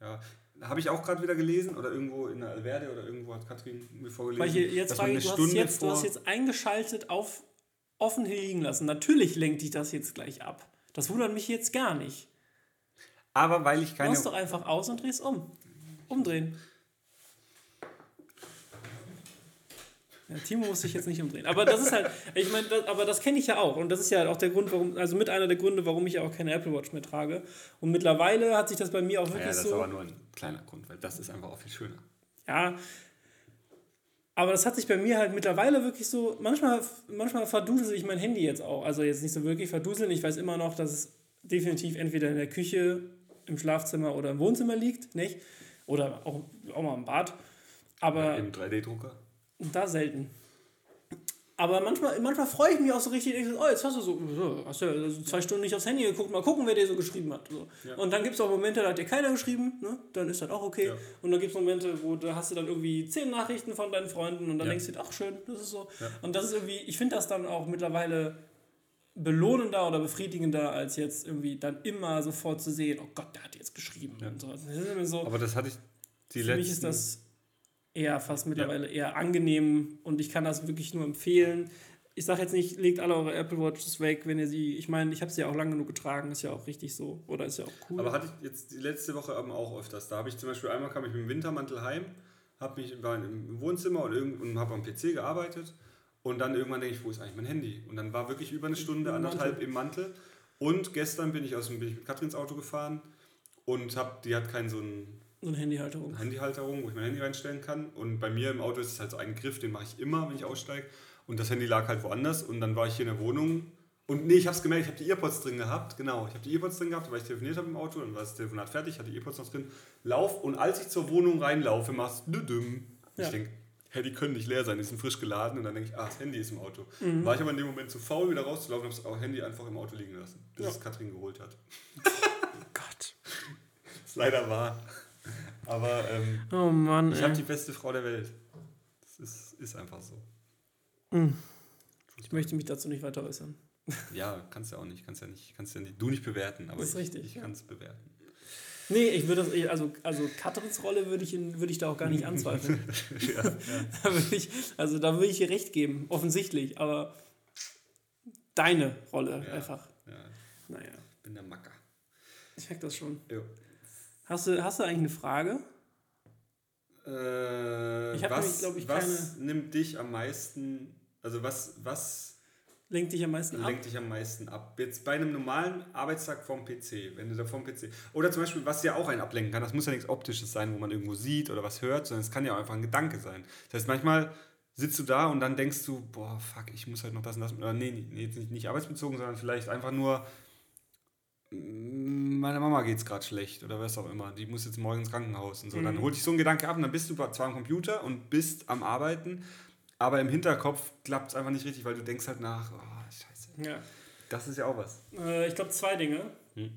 Ja, habe ich auch gerade wieder gelesen oder irgendwo in der Alverde oder irgendwo hat Katrin mir vorgelesen. Weil hier, jetzt frage ich, du hast, Stunde jetzt, du hast jetzt eingeschaltet auf offen liegen lassen. Natürlich lenkt dich das jetzt gleich ab. Das wundert mich jetzt gar nicht. Aber weil ich Du keine. machst doch einfach aus und drehst um. Umdrehen. Ja, Timo muss sich jetzt nicht umdrehen. Aber das ist halt, ich meine, aber das kenne ich ja auch. Und das ist ja auch der Grund, warum, also mit einer der Gründe, warum ich ja auch keine Apple Watch mehr trage. Und mittlerweile hat sich das bei mir auch Ja, wirklich das ist so. aber nur ein kleiner Grund, weil das ist einfach auch viel schöner. Ja. Aber das hat sich bei mir halt mittlerweile wirklich so, manchmal, manchmal verdusel ich mein Handy jetzt auch. Also jetzt nicht so wirklich verduseln. Ich weiß immer noch, dass es definitiv entweder in der Küche, im Schlafzimmer oder im Wohnzimmer liegt, nicht? Oder auch, auch mal im Bad. Aber Im 3D-Drucker. Da selten. Aber manchmal, manchmal freue ich mich auch so richtig, ich so, oh, jetzt hast du so, so hast du ja so zwei Stunden nicht aufs Handy geguckt, mal gucken, wer dir so geschrieben hat. So. Und dann gibt es auch Momente, da hat dir keiner geschrieben, ne? dann ist das auch okay. Ja. Und dann gibt es Momente, wo da hast du dann irgendwie zehn Nachrichten von deinen Freunden und dann Ja. denkst du ach schön, das ist so. Ja. Und das ist irgendwie, ich finde das dann auch mittlerweile belohnender oder befriedigender, als jetzt irgendwie dann immer sofort zu sehen, oh Gott, der hat jetzt geschrieben und so. Das so. Aber das hatte ich die Für letzten. mich ist das eher fast mittlerweile eher angenehm und ich kann das wirklich nur empfehlen. Ich sage jetzt nicht, legt alle eure Apple Watches weg, wenn ihr sie, ich meine, ich habe sie ja auch lange genug getragen, ist ja auch richtig so oder ist ja auch cool. Aber hatte ich jetzt die letzte Woche eben auch öfters. Da habe ich zum Beispiel einmal kam ich mit dem Wintermantel heim, habe mich war im Wohnzimmer und, irgend- und habe am PC gearbeitet und dann irgendwann denke ich, wo ist eigentlich mein Handy? Und dann war wirklich über eine Stunde, anderthalb im Mantel. Und gestern bin ich aus dem bin ich mit Katrins Auto gefahren und hab, die hat keinen so einen so eine Handyhalterung. Handyhalterung, wo ich mein Handy reinstellen kann. Und bei mir im Auto ist es halt so ein Griff, den mache ich immer, wenn ich aussteige. Und das Handy lag halt woanders. Und dann war ich hier in der Wohnung. Und nee, ich habe es gemerkt, ich habe die Earpods drin gehabt. Genau, ich habe die Earpods drin gehabt, weil ich telefoniert habe im Auto. Dann war das Telefonat fertig, hatte die Earpods noch drin. Lauf und als ich zur Wohnung reinlaufe, machst du düdüm. Ja. Ich denke, hey, die können nicht leer sein, die sind frisch geladen. Und dann denke ich, ah, das Handy ist im Auto. Mhm. War ich aber in dem Moment zu faul, wieder rauszulaufen und habe das Handy einfach im Auto liegen lassen, bis Ja. es Katrin geholt hat. Gott. Das ist leider wahr. Aber ähm, Oh Mann. ich habe die beste Frau der Welt. Das ist, ist einfach so. Ich möchte mich dazu nicht weiter äußern. Ja, kannst ja auch nicht, kannst ja nicht, kannst ja nicht, du nicht bewerten, aber Das ist ich, richtig, ich ja. kann es bewerten. Nee, ich würde das, also, also Katrins Rolle würde ich, in, würde ich da auch gar nicht anzweifeln. ja, da würde ich, also da würde ich ihr recht geben, offensichtlich, aber deine Rolle Ja. einfach. ja, Naja, ich bin der Macker. ich merke das schon. Ja. Hast du, hast du eigentlich eine Frage? Äh, Ich was nämlich, glaub ich, was nimmt dich am meisten, also was, was Lenkt dich am meisten ab? lenkt dich am meisten ab? Jetzt bei einem normalen Arbeitstag vom PC, wenn du da vom PC. Oder zum Beispiel, was ja auch einen ablenken kann, das muss ja nichts Optisches sein, wo man irgendwo sieht oder was hört, sondern es kann ja auch einfach ein Gedanke sein. Das heißt, manchmal sitzt du da und dann denkst du, boah, fuck, ich muss halt noch das und das. Oder nee, nee jetzt nicht, nicht arbeitsbezogen, sondern vielleicht einfach nur, meiner Mama geht es gerade schlecht oder was auch immer. Die muss jetzt morgen ins Krankenhaus und so. Dann holt dich so ein Gedanke ab und dann bist du zwar am Computer und bist am Arbeiten, aber im Hinterkopf klappt es einfach nicht richtig, weil du denkst halt nach, oh, scheiße. Ja. Das ist ja auch was. Äh, ich glaube zwei Dinge. Hm.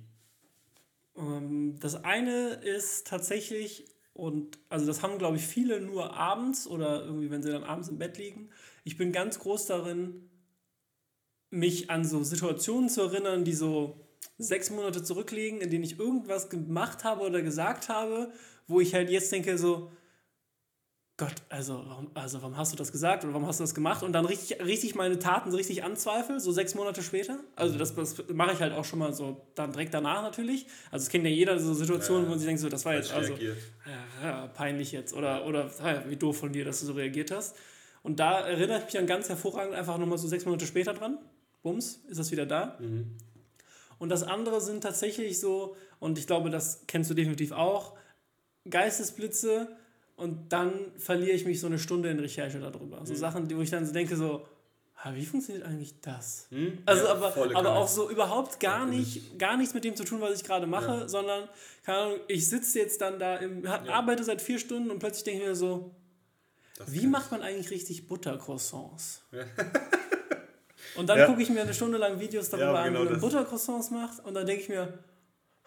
Ähm, das eine ist tatsächlich, und also das haben, glaube ich, viele nur abends oder irgendwie, wenn sie dann abends im Bett liegen. Ich bin ganz groß darin, mich an so Situationen zu erinnern, die so sechs Monate zurückliegen, in denen ich irgendwas gemacht habe oder gesagt habe, wo ich halt jetzt denke, so, Gott, also warum, also warum hast du das gesagt oder warum hast du das gemacht? Und dann richtig, richtig meine Taten so richtig anzweifle, so sechs Monate später. Also das, das mache ich halt auch schon mal so dann direkt danach natürlich. Also es kennt ja jeder so Situationen, Ja, wo man sich denkt, so, das war jetzt also ja, ja, peinlich jetzt oder, oder ja, wie doof von dir, dass du so reagiert hast. Und da erinnere ich mich dann ganz hervorragend einfach nochmal so sechs Monate später dran. Bums, ist das wieder da. Und das andere sind tatsächlich so, und ich glaube, das kennst du definitiv auch, Geistesblitze und dann verliere ich mich so eine Stunde in Recherche darüber. So Sachen, wo ich dann so denke, so, "Ha, wie funktioniert eigentlich das? Hm? Also Ja, aber, aber auch so überhaupt gar Ja, nicht, gar nichts mit dem zu tun, was ich gerade mache, Ja. sondern, keine Ahnung, ich sitze jetzt dann da, im, hab- arbeite seit vier Stunden und plötzlich denke ich mir so, Das wie macht man eigentlich richtig Buttercroissants? Und dann Ja. gucke ich mir eine Stunde lang Videos darüber Ja, an, genau wie man. Buttercroissants macht und dann denke ich mir,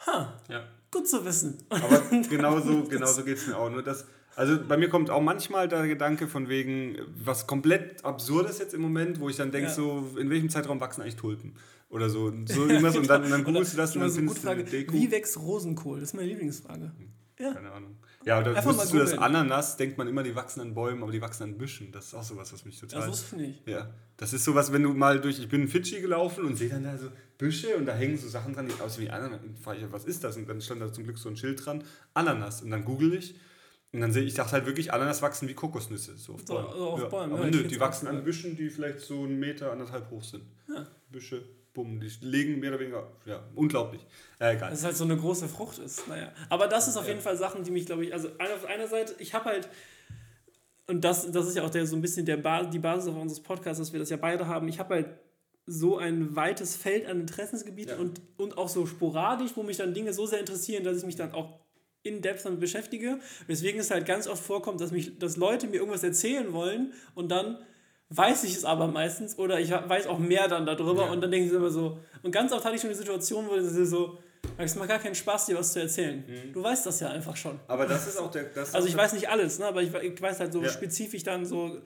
ha. Ja. gut zu wissen. Aber genauso, genauso geht es mir auch. Nur das, also bei mir kommt auch manchmal der Gedanke von wegen, was komplett Absurdes jetzt im Moment, wo ich dann denke, Ja. so, in welchem Zeitraum wachsen eigentlich Tulpen? Oder so, so irgendwas und dann, und dann googelst du das und immer dann so eine findest gute du Frage, eine Deko. wie wächst Rosenkohl? Das ist meine Lieblingsfrage. Ja. Keine Ahnung. Ja, oder Einfach wusstest du, dass. Ananas, denkt man immer, die wachsen an Bäumen, aber die wachsen an Büschen. Das ist auch sowas, was mich total... Das wusste ich nicht. Ja, das ist sowas, wenn du mal durch, ich bin in Fidschi gelaufen und sehe dann da so Büsche und da hängen so Sachen dran, die aussehen wie Ananas. Und frage ich, was ist das? Und dann stand da zum Glück so ein Schild dran, Ananas. Und dann google ich und dann sehe ich, ich dachte halt wirklich, Ananas wachsen wie Kokosnüsse. So auf Bäumen. so auf Bäumen, Aber ja, nö, die wachsen an Büschen, die vielleicht so einen Meter, anderthalb hoch sind. Büsche, bumm, die legen mehr oder weniger, ja, unglaublich. Äh, egal. Dass es halt so eine große Frucht ist. Naja. Aber das ist auf jeden Fall Sachen, die mich, glaube ich, also auf einer Seite, ich habe halt, und das, das ist ja auch der, so ein bisschen der ba die Basis auf unseres Podcasts, dass wir das ja beide haben, ich habe halt so ein weites Feld an Interessensgebieten Ja. und, und auch so sporadisch, wo mich dann Dinge so sehr interessieren, dass ich mich dann auch in Depth damit beschäftige. Weswegen es halt ganz oft vorkommt, dass, mich, dass Leute mir irgendwas erzählen wollen und dann weiß ich es aber meistens oder ich weiß auch mehr dann darüber Ja. und dann denken sie immer so. Und ganz oft hatte ich schon die Situation, wo sie so, es macht gar keinen Spaß, dir was zu erzählen. Du weißt das ja einfach schon. Aber das ist auch der. Also ich weiß nicht alles, ne, aber ich, ich weiß halt so Ja. spezifisch dann so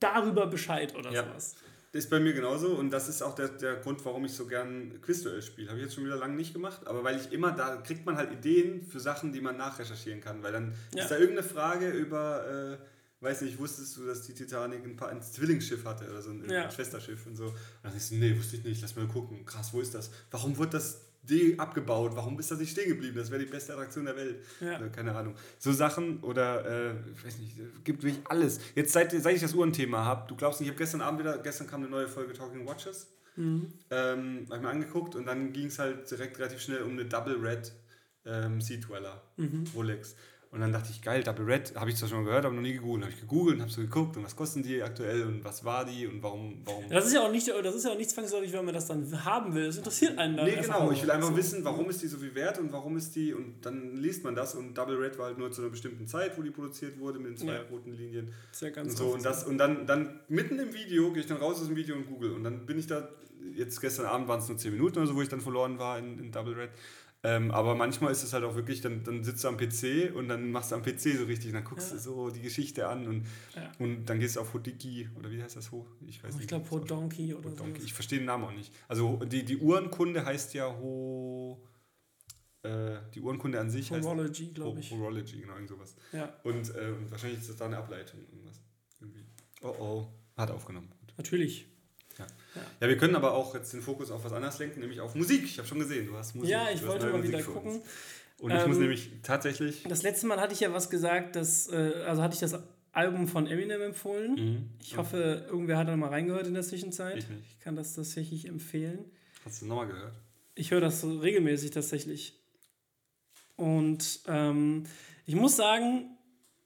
darüber Bescheid oder Ja. sowas. Das ist bei mir genauso und das ist auch der, der Grund, warum ich so gern Quizduell spiele. Habe ich jetzt schon wieder lange nicht gemacht, aber weil ich immer, da kriegt man halt Ideen für Sachen, die man nachrecherchieren kann, weil dann Ja. ist da irgendeine Frage über, äh, weiß nicht, wusstest du, dass die Titanic ein, paar, ein Zwillingsschiff hatte oder so ein, Ja. ein Schwesterschiff und so. Und dann ist nee, wusste ich nicht, lass mal gucken. Krass, wo ist das? Warum wird das D abgebaut? Warum ist das nicht stehen geblieben? Das wäre die beste Attraktion der Welt. Ja. Oder keine Ahnung. So Sachen oder, äh, ich weiß nicht, gibt wirklich alles. Jetzt, seit, seit ich das Uhrenthema habe, du glaubst nicht, ich habe gestern Abend wieder, gestern kam eine neue Folge Talking Watches. Mhm. Ähm, habe ich mir angeguckt und dann ging es halt direkt relativ schnell um eine Double Red ähm, Sea Dweller Mhm. Rolex. Und dann dachte ich, geil, Double Red, habe ich zwar schon mal gehört, aber noch nie gegoogelt. Habe ich gegoogelt und habe so geguckt und was kosten die aktuell und was war die und warum. warum Das ist ja auch nicht, das ist ja auch nicht zwangsläufig, wenn man das dann haben will. Das interessiert einen dann. Nee, genau. Ich will einfach So. wissen, warum ist die so viel wert und warum ist die, und dann liest man das und Double Red war halt nur zu einer bestimmten Zeit, wo die produziert wurde, mit den zwei Ja. roten Linien. Das ist ja ganz Und so, und, das, und dann, dann mitten im Video gehe ich dann raus aus dem Video und google. Und dann bin ich da, jetzt gestern Abend waren es nur 10 Minuten oder so, wo ich dann verloren war in, in Double Red. Ähm, aber manchmal ist es halt auch wirklich, dann, dann sitzt du am PC und dann machst du am PC so richtig, und dann guckst Ja. du so die Geschichte an und, Ja. und dann gehst du auf Hodiki oder wie heißt das ho? Ich weiß Ich nicht. glaube, das ausspricht. Donkey oder so. Ich verstehe den Namen auch nicht. Also die, die Uhrenkunde heißt ja Ho. Äh, die Uhrenkunde an sich heißt. Horology, glaube ich. Horology, genau, irgend sowas. Ja, Und, äh, wahrscheinlich ist das da eine Ableitung. Irgendwas. Irgendwie. Oh oh. Hat aufgenommen. Gut. natürlich. Ja, wir können aber auch jetzt den Fokus auf was anderes lenken, nämlich auf Musik. Ich habe schon gesehen, du hast Musik. Ja, ich wollte mal Musik wieder gucken. Und ich muss Ähm, nämlich tatsächlich. Das letzte Mal hatte ich ja was gesagt, dass, äh, also hatte ich das Album von Eminem empfohlen. Mhm. Ich hoffe, irgendwer hat da mal reingehört in der Zwischenzeit. Ich nicht. Ich kann das tatsächlich empfehlen. Hast du nochmal gehört? Ich höre das so regelmäßig tatsächlich. Und ähm, ich muss sagen,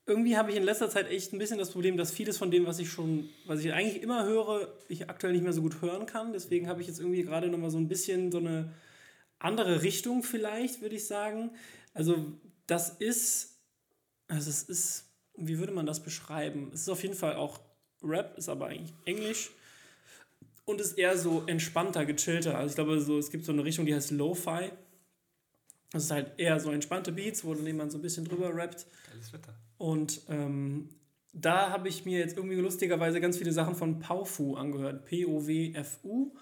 irgendwie habe ich in letzter Zeit echt ein bisschen das Problem, dass vieles von dem, was ich schon, was ich eigentlich immer höre, ich aktuell nicht mehr so gut hören kann. Deswegen habe ich jetzt irgendwie gerade nochmal so ein bisschen so eine andere Richtung vielleicht, würde ich sagen. Also das ist, also es ist, wie würde man das beschreiben? Es ist auf jeden Fall auch Rap, ist aber eigentlich Englisch und ist eher so entspannter, gechillter. Also ich glaube, so, es gibt so eine Richtung, die heißt Lo-Fi. Das ist halt eher so entspannte Beats, wo dann jemand so ein bisschen drüber rappt. Geiles Wetter. Und ähm, da habe ich mir jetzt irgendwie lustigerweise ganz viele Sachen von Paufu angehört. P-O-W-F-U.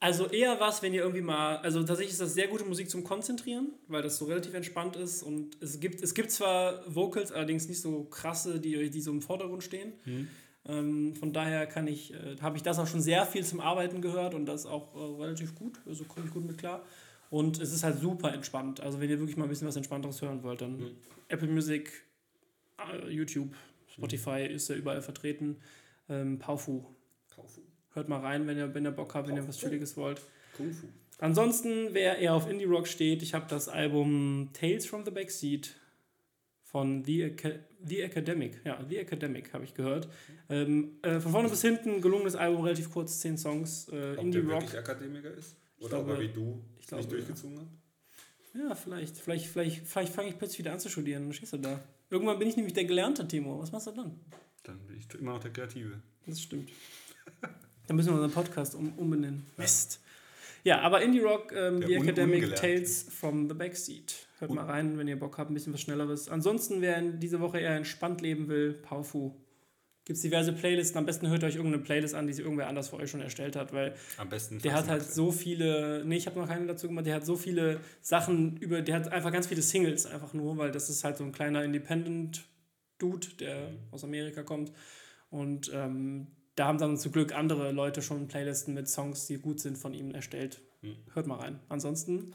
Also eher was, wenn ihr irgendwie mal, also tatsächlich ist das sehr gute Musik zum Konzentrieren, weil das so relativ entspannt ist und es gibt, es gibt zwar Vocals, allerdings nicht so krasse, die, die so im Vordergrund stehen. Ähm, von daher kann ich, äh, habe ich das auch schon sehr viel zum Arbeiten gehört und das auch äh, relativ gut, also komme ich gut mit klar. Und es ist halt super entspannt. Also wenn ihr wirklich mal ein bisschen was Entspannteres hören wollt, dann Apple Music, YouTube, Spotify ist ja überall vertreten. Ähm, Paufu. Paufu. Hört mal rein, wenn ihr, wenn ihr Bock habt, wenn ihr was Chilliges wollt. Kung Fu. Ansonsten, wer eher auf Indie-Rock steht, ich habe das Album Tales from the Backseat von The, Aca the Academic. Ja, The Academic habe ich gehört. Ähm, äh, von vorne bis hinten gelungenes Album, relativ kurz, 10 Songs. Äh, Ob der Indie-Rock. wirklich Akademiker ist? Oder glaube- ob er wie du ich glaube, nicht durchgezogen hat? Ja, vielleicht. Vielleicht, vielleicht, vielleicht fange ich plötzlich wieder an zu studieren. Dann stehst du da. Irgendwann bin ich nämlich der Gelernte, Timo. Was machst du dann? Dann bin ich immer noch der Kreative. Das stimmt. Dann müssen wir unseren Podcast um, umbenennen. Mist. Ja, aber Indie Rock, ähm, The Un- Academic. Tales from the Backseat. Hört mal rein, wenn ihr Bock habt, ein bisschen was Schnelleres. Ansonsten, wer in diese Woche eher entspannt leben will, Paufu. Gibt es diverse Playlisten. Am besten hört euch irgendeine Playlist an, die sich irgendwer anders für euch schon erstellt hat, weil Am besten. der hat halt so viele, nee, ich habe noch keine dazu gemacht, der hat so viele Sachen über, der hat einfach ganz viele Singles einfach nur, weil das ist halt so ein kleiner Independent-Dude, der aus Amerika kommt. Und ähm, da haben dann zum Glück andere Leute schon Playlisten mit Songs, die gut sind, von ihm erstellt. Hört mal rein. Ansonsten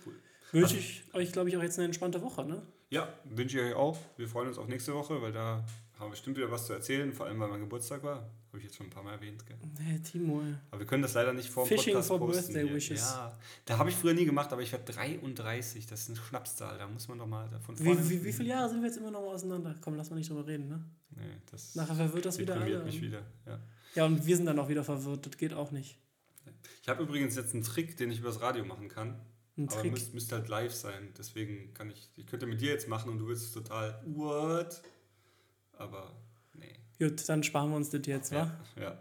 wünsche ich euch, glaube ich, auch jetzt eine entspannte Woche, ne? Ja, wünsche ich euch auch. Wir freuen uns auf nächste Woche, weil da haben wir bestimmt wieder was zu erzählen, vor allem weil mein Geburtstag war. Habe ich jetzt schon ein paar Mal erwähnt. Gell? Hey, Timo. Aber wir können das leider nicht vor dem Fishing Podcast for posten. birthday hier. wishes. Ja, da habe ich früher nie gemacht, aber ich werde 33. Das ist eine Schnapszahl. Da muss man doch mal davon wie, wie, wie viele Jahre sind wir jetzt immer noch mal auseinander? Komm, lass mal nicht drüber reden, ne? Nee, das Nachher verwirrt das wieder alle. mich wieder. Ja. Ja, und wir sind dann auch wieder verwirrt. Das geht auch nicht. Ich habe übrigens jetzt einen Trick, den ich übers Radio machen kann. Ein aber Trick. müsste müsst halt live sein. Deswegen kann ich, ich könnte mit dir jetzt machen und du würdest total, what? Aber nee. Gut, dann sparen wir uns das jetzt, wa? Ja.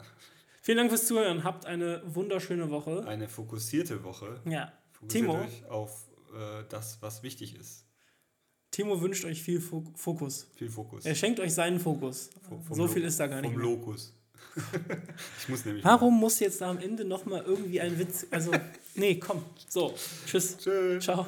Vielen Dank fürs Zuhören. Habt eine wunderschöne Woche. Eine fokussierte Woche. Ja. Fokussiert Timo, euch auf äh, das, was wichtig ist. Timo wünscht euch viel Fo Fokus. Viel Fokus. Er schenkt euch seinen Fokus. Vom so Lo- viel ist da gar nicht. Vom Mehr. Lokus. ich muss nämlich. Warum muss jetzt da am Ende nochmal irgendwie ein Witz. Also, nee, komm. So, tschüss. Tschüss. Ciao.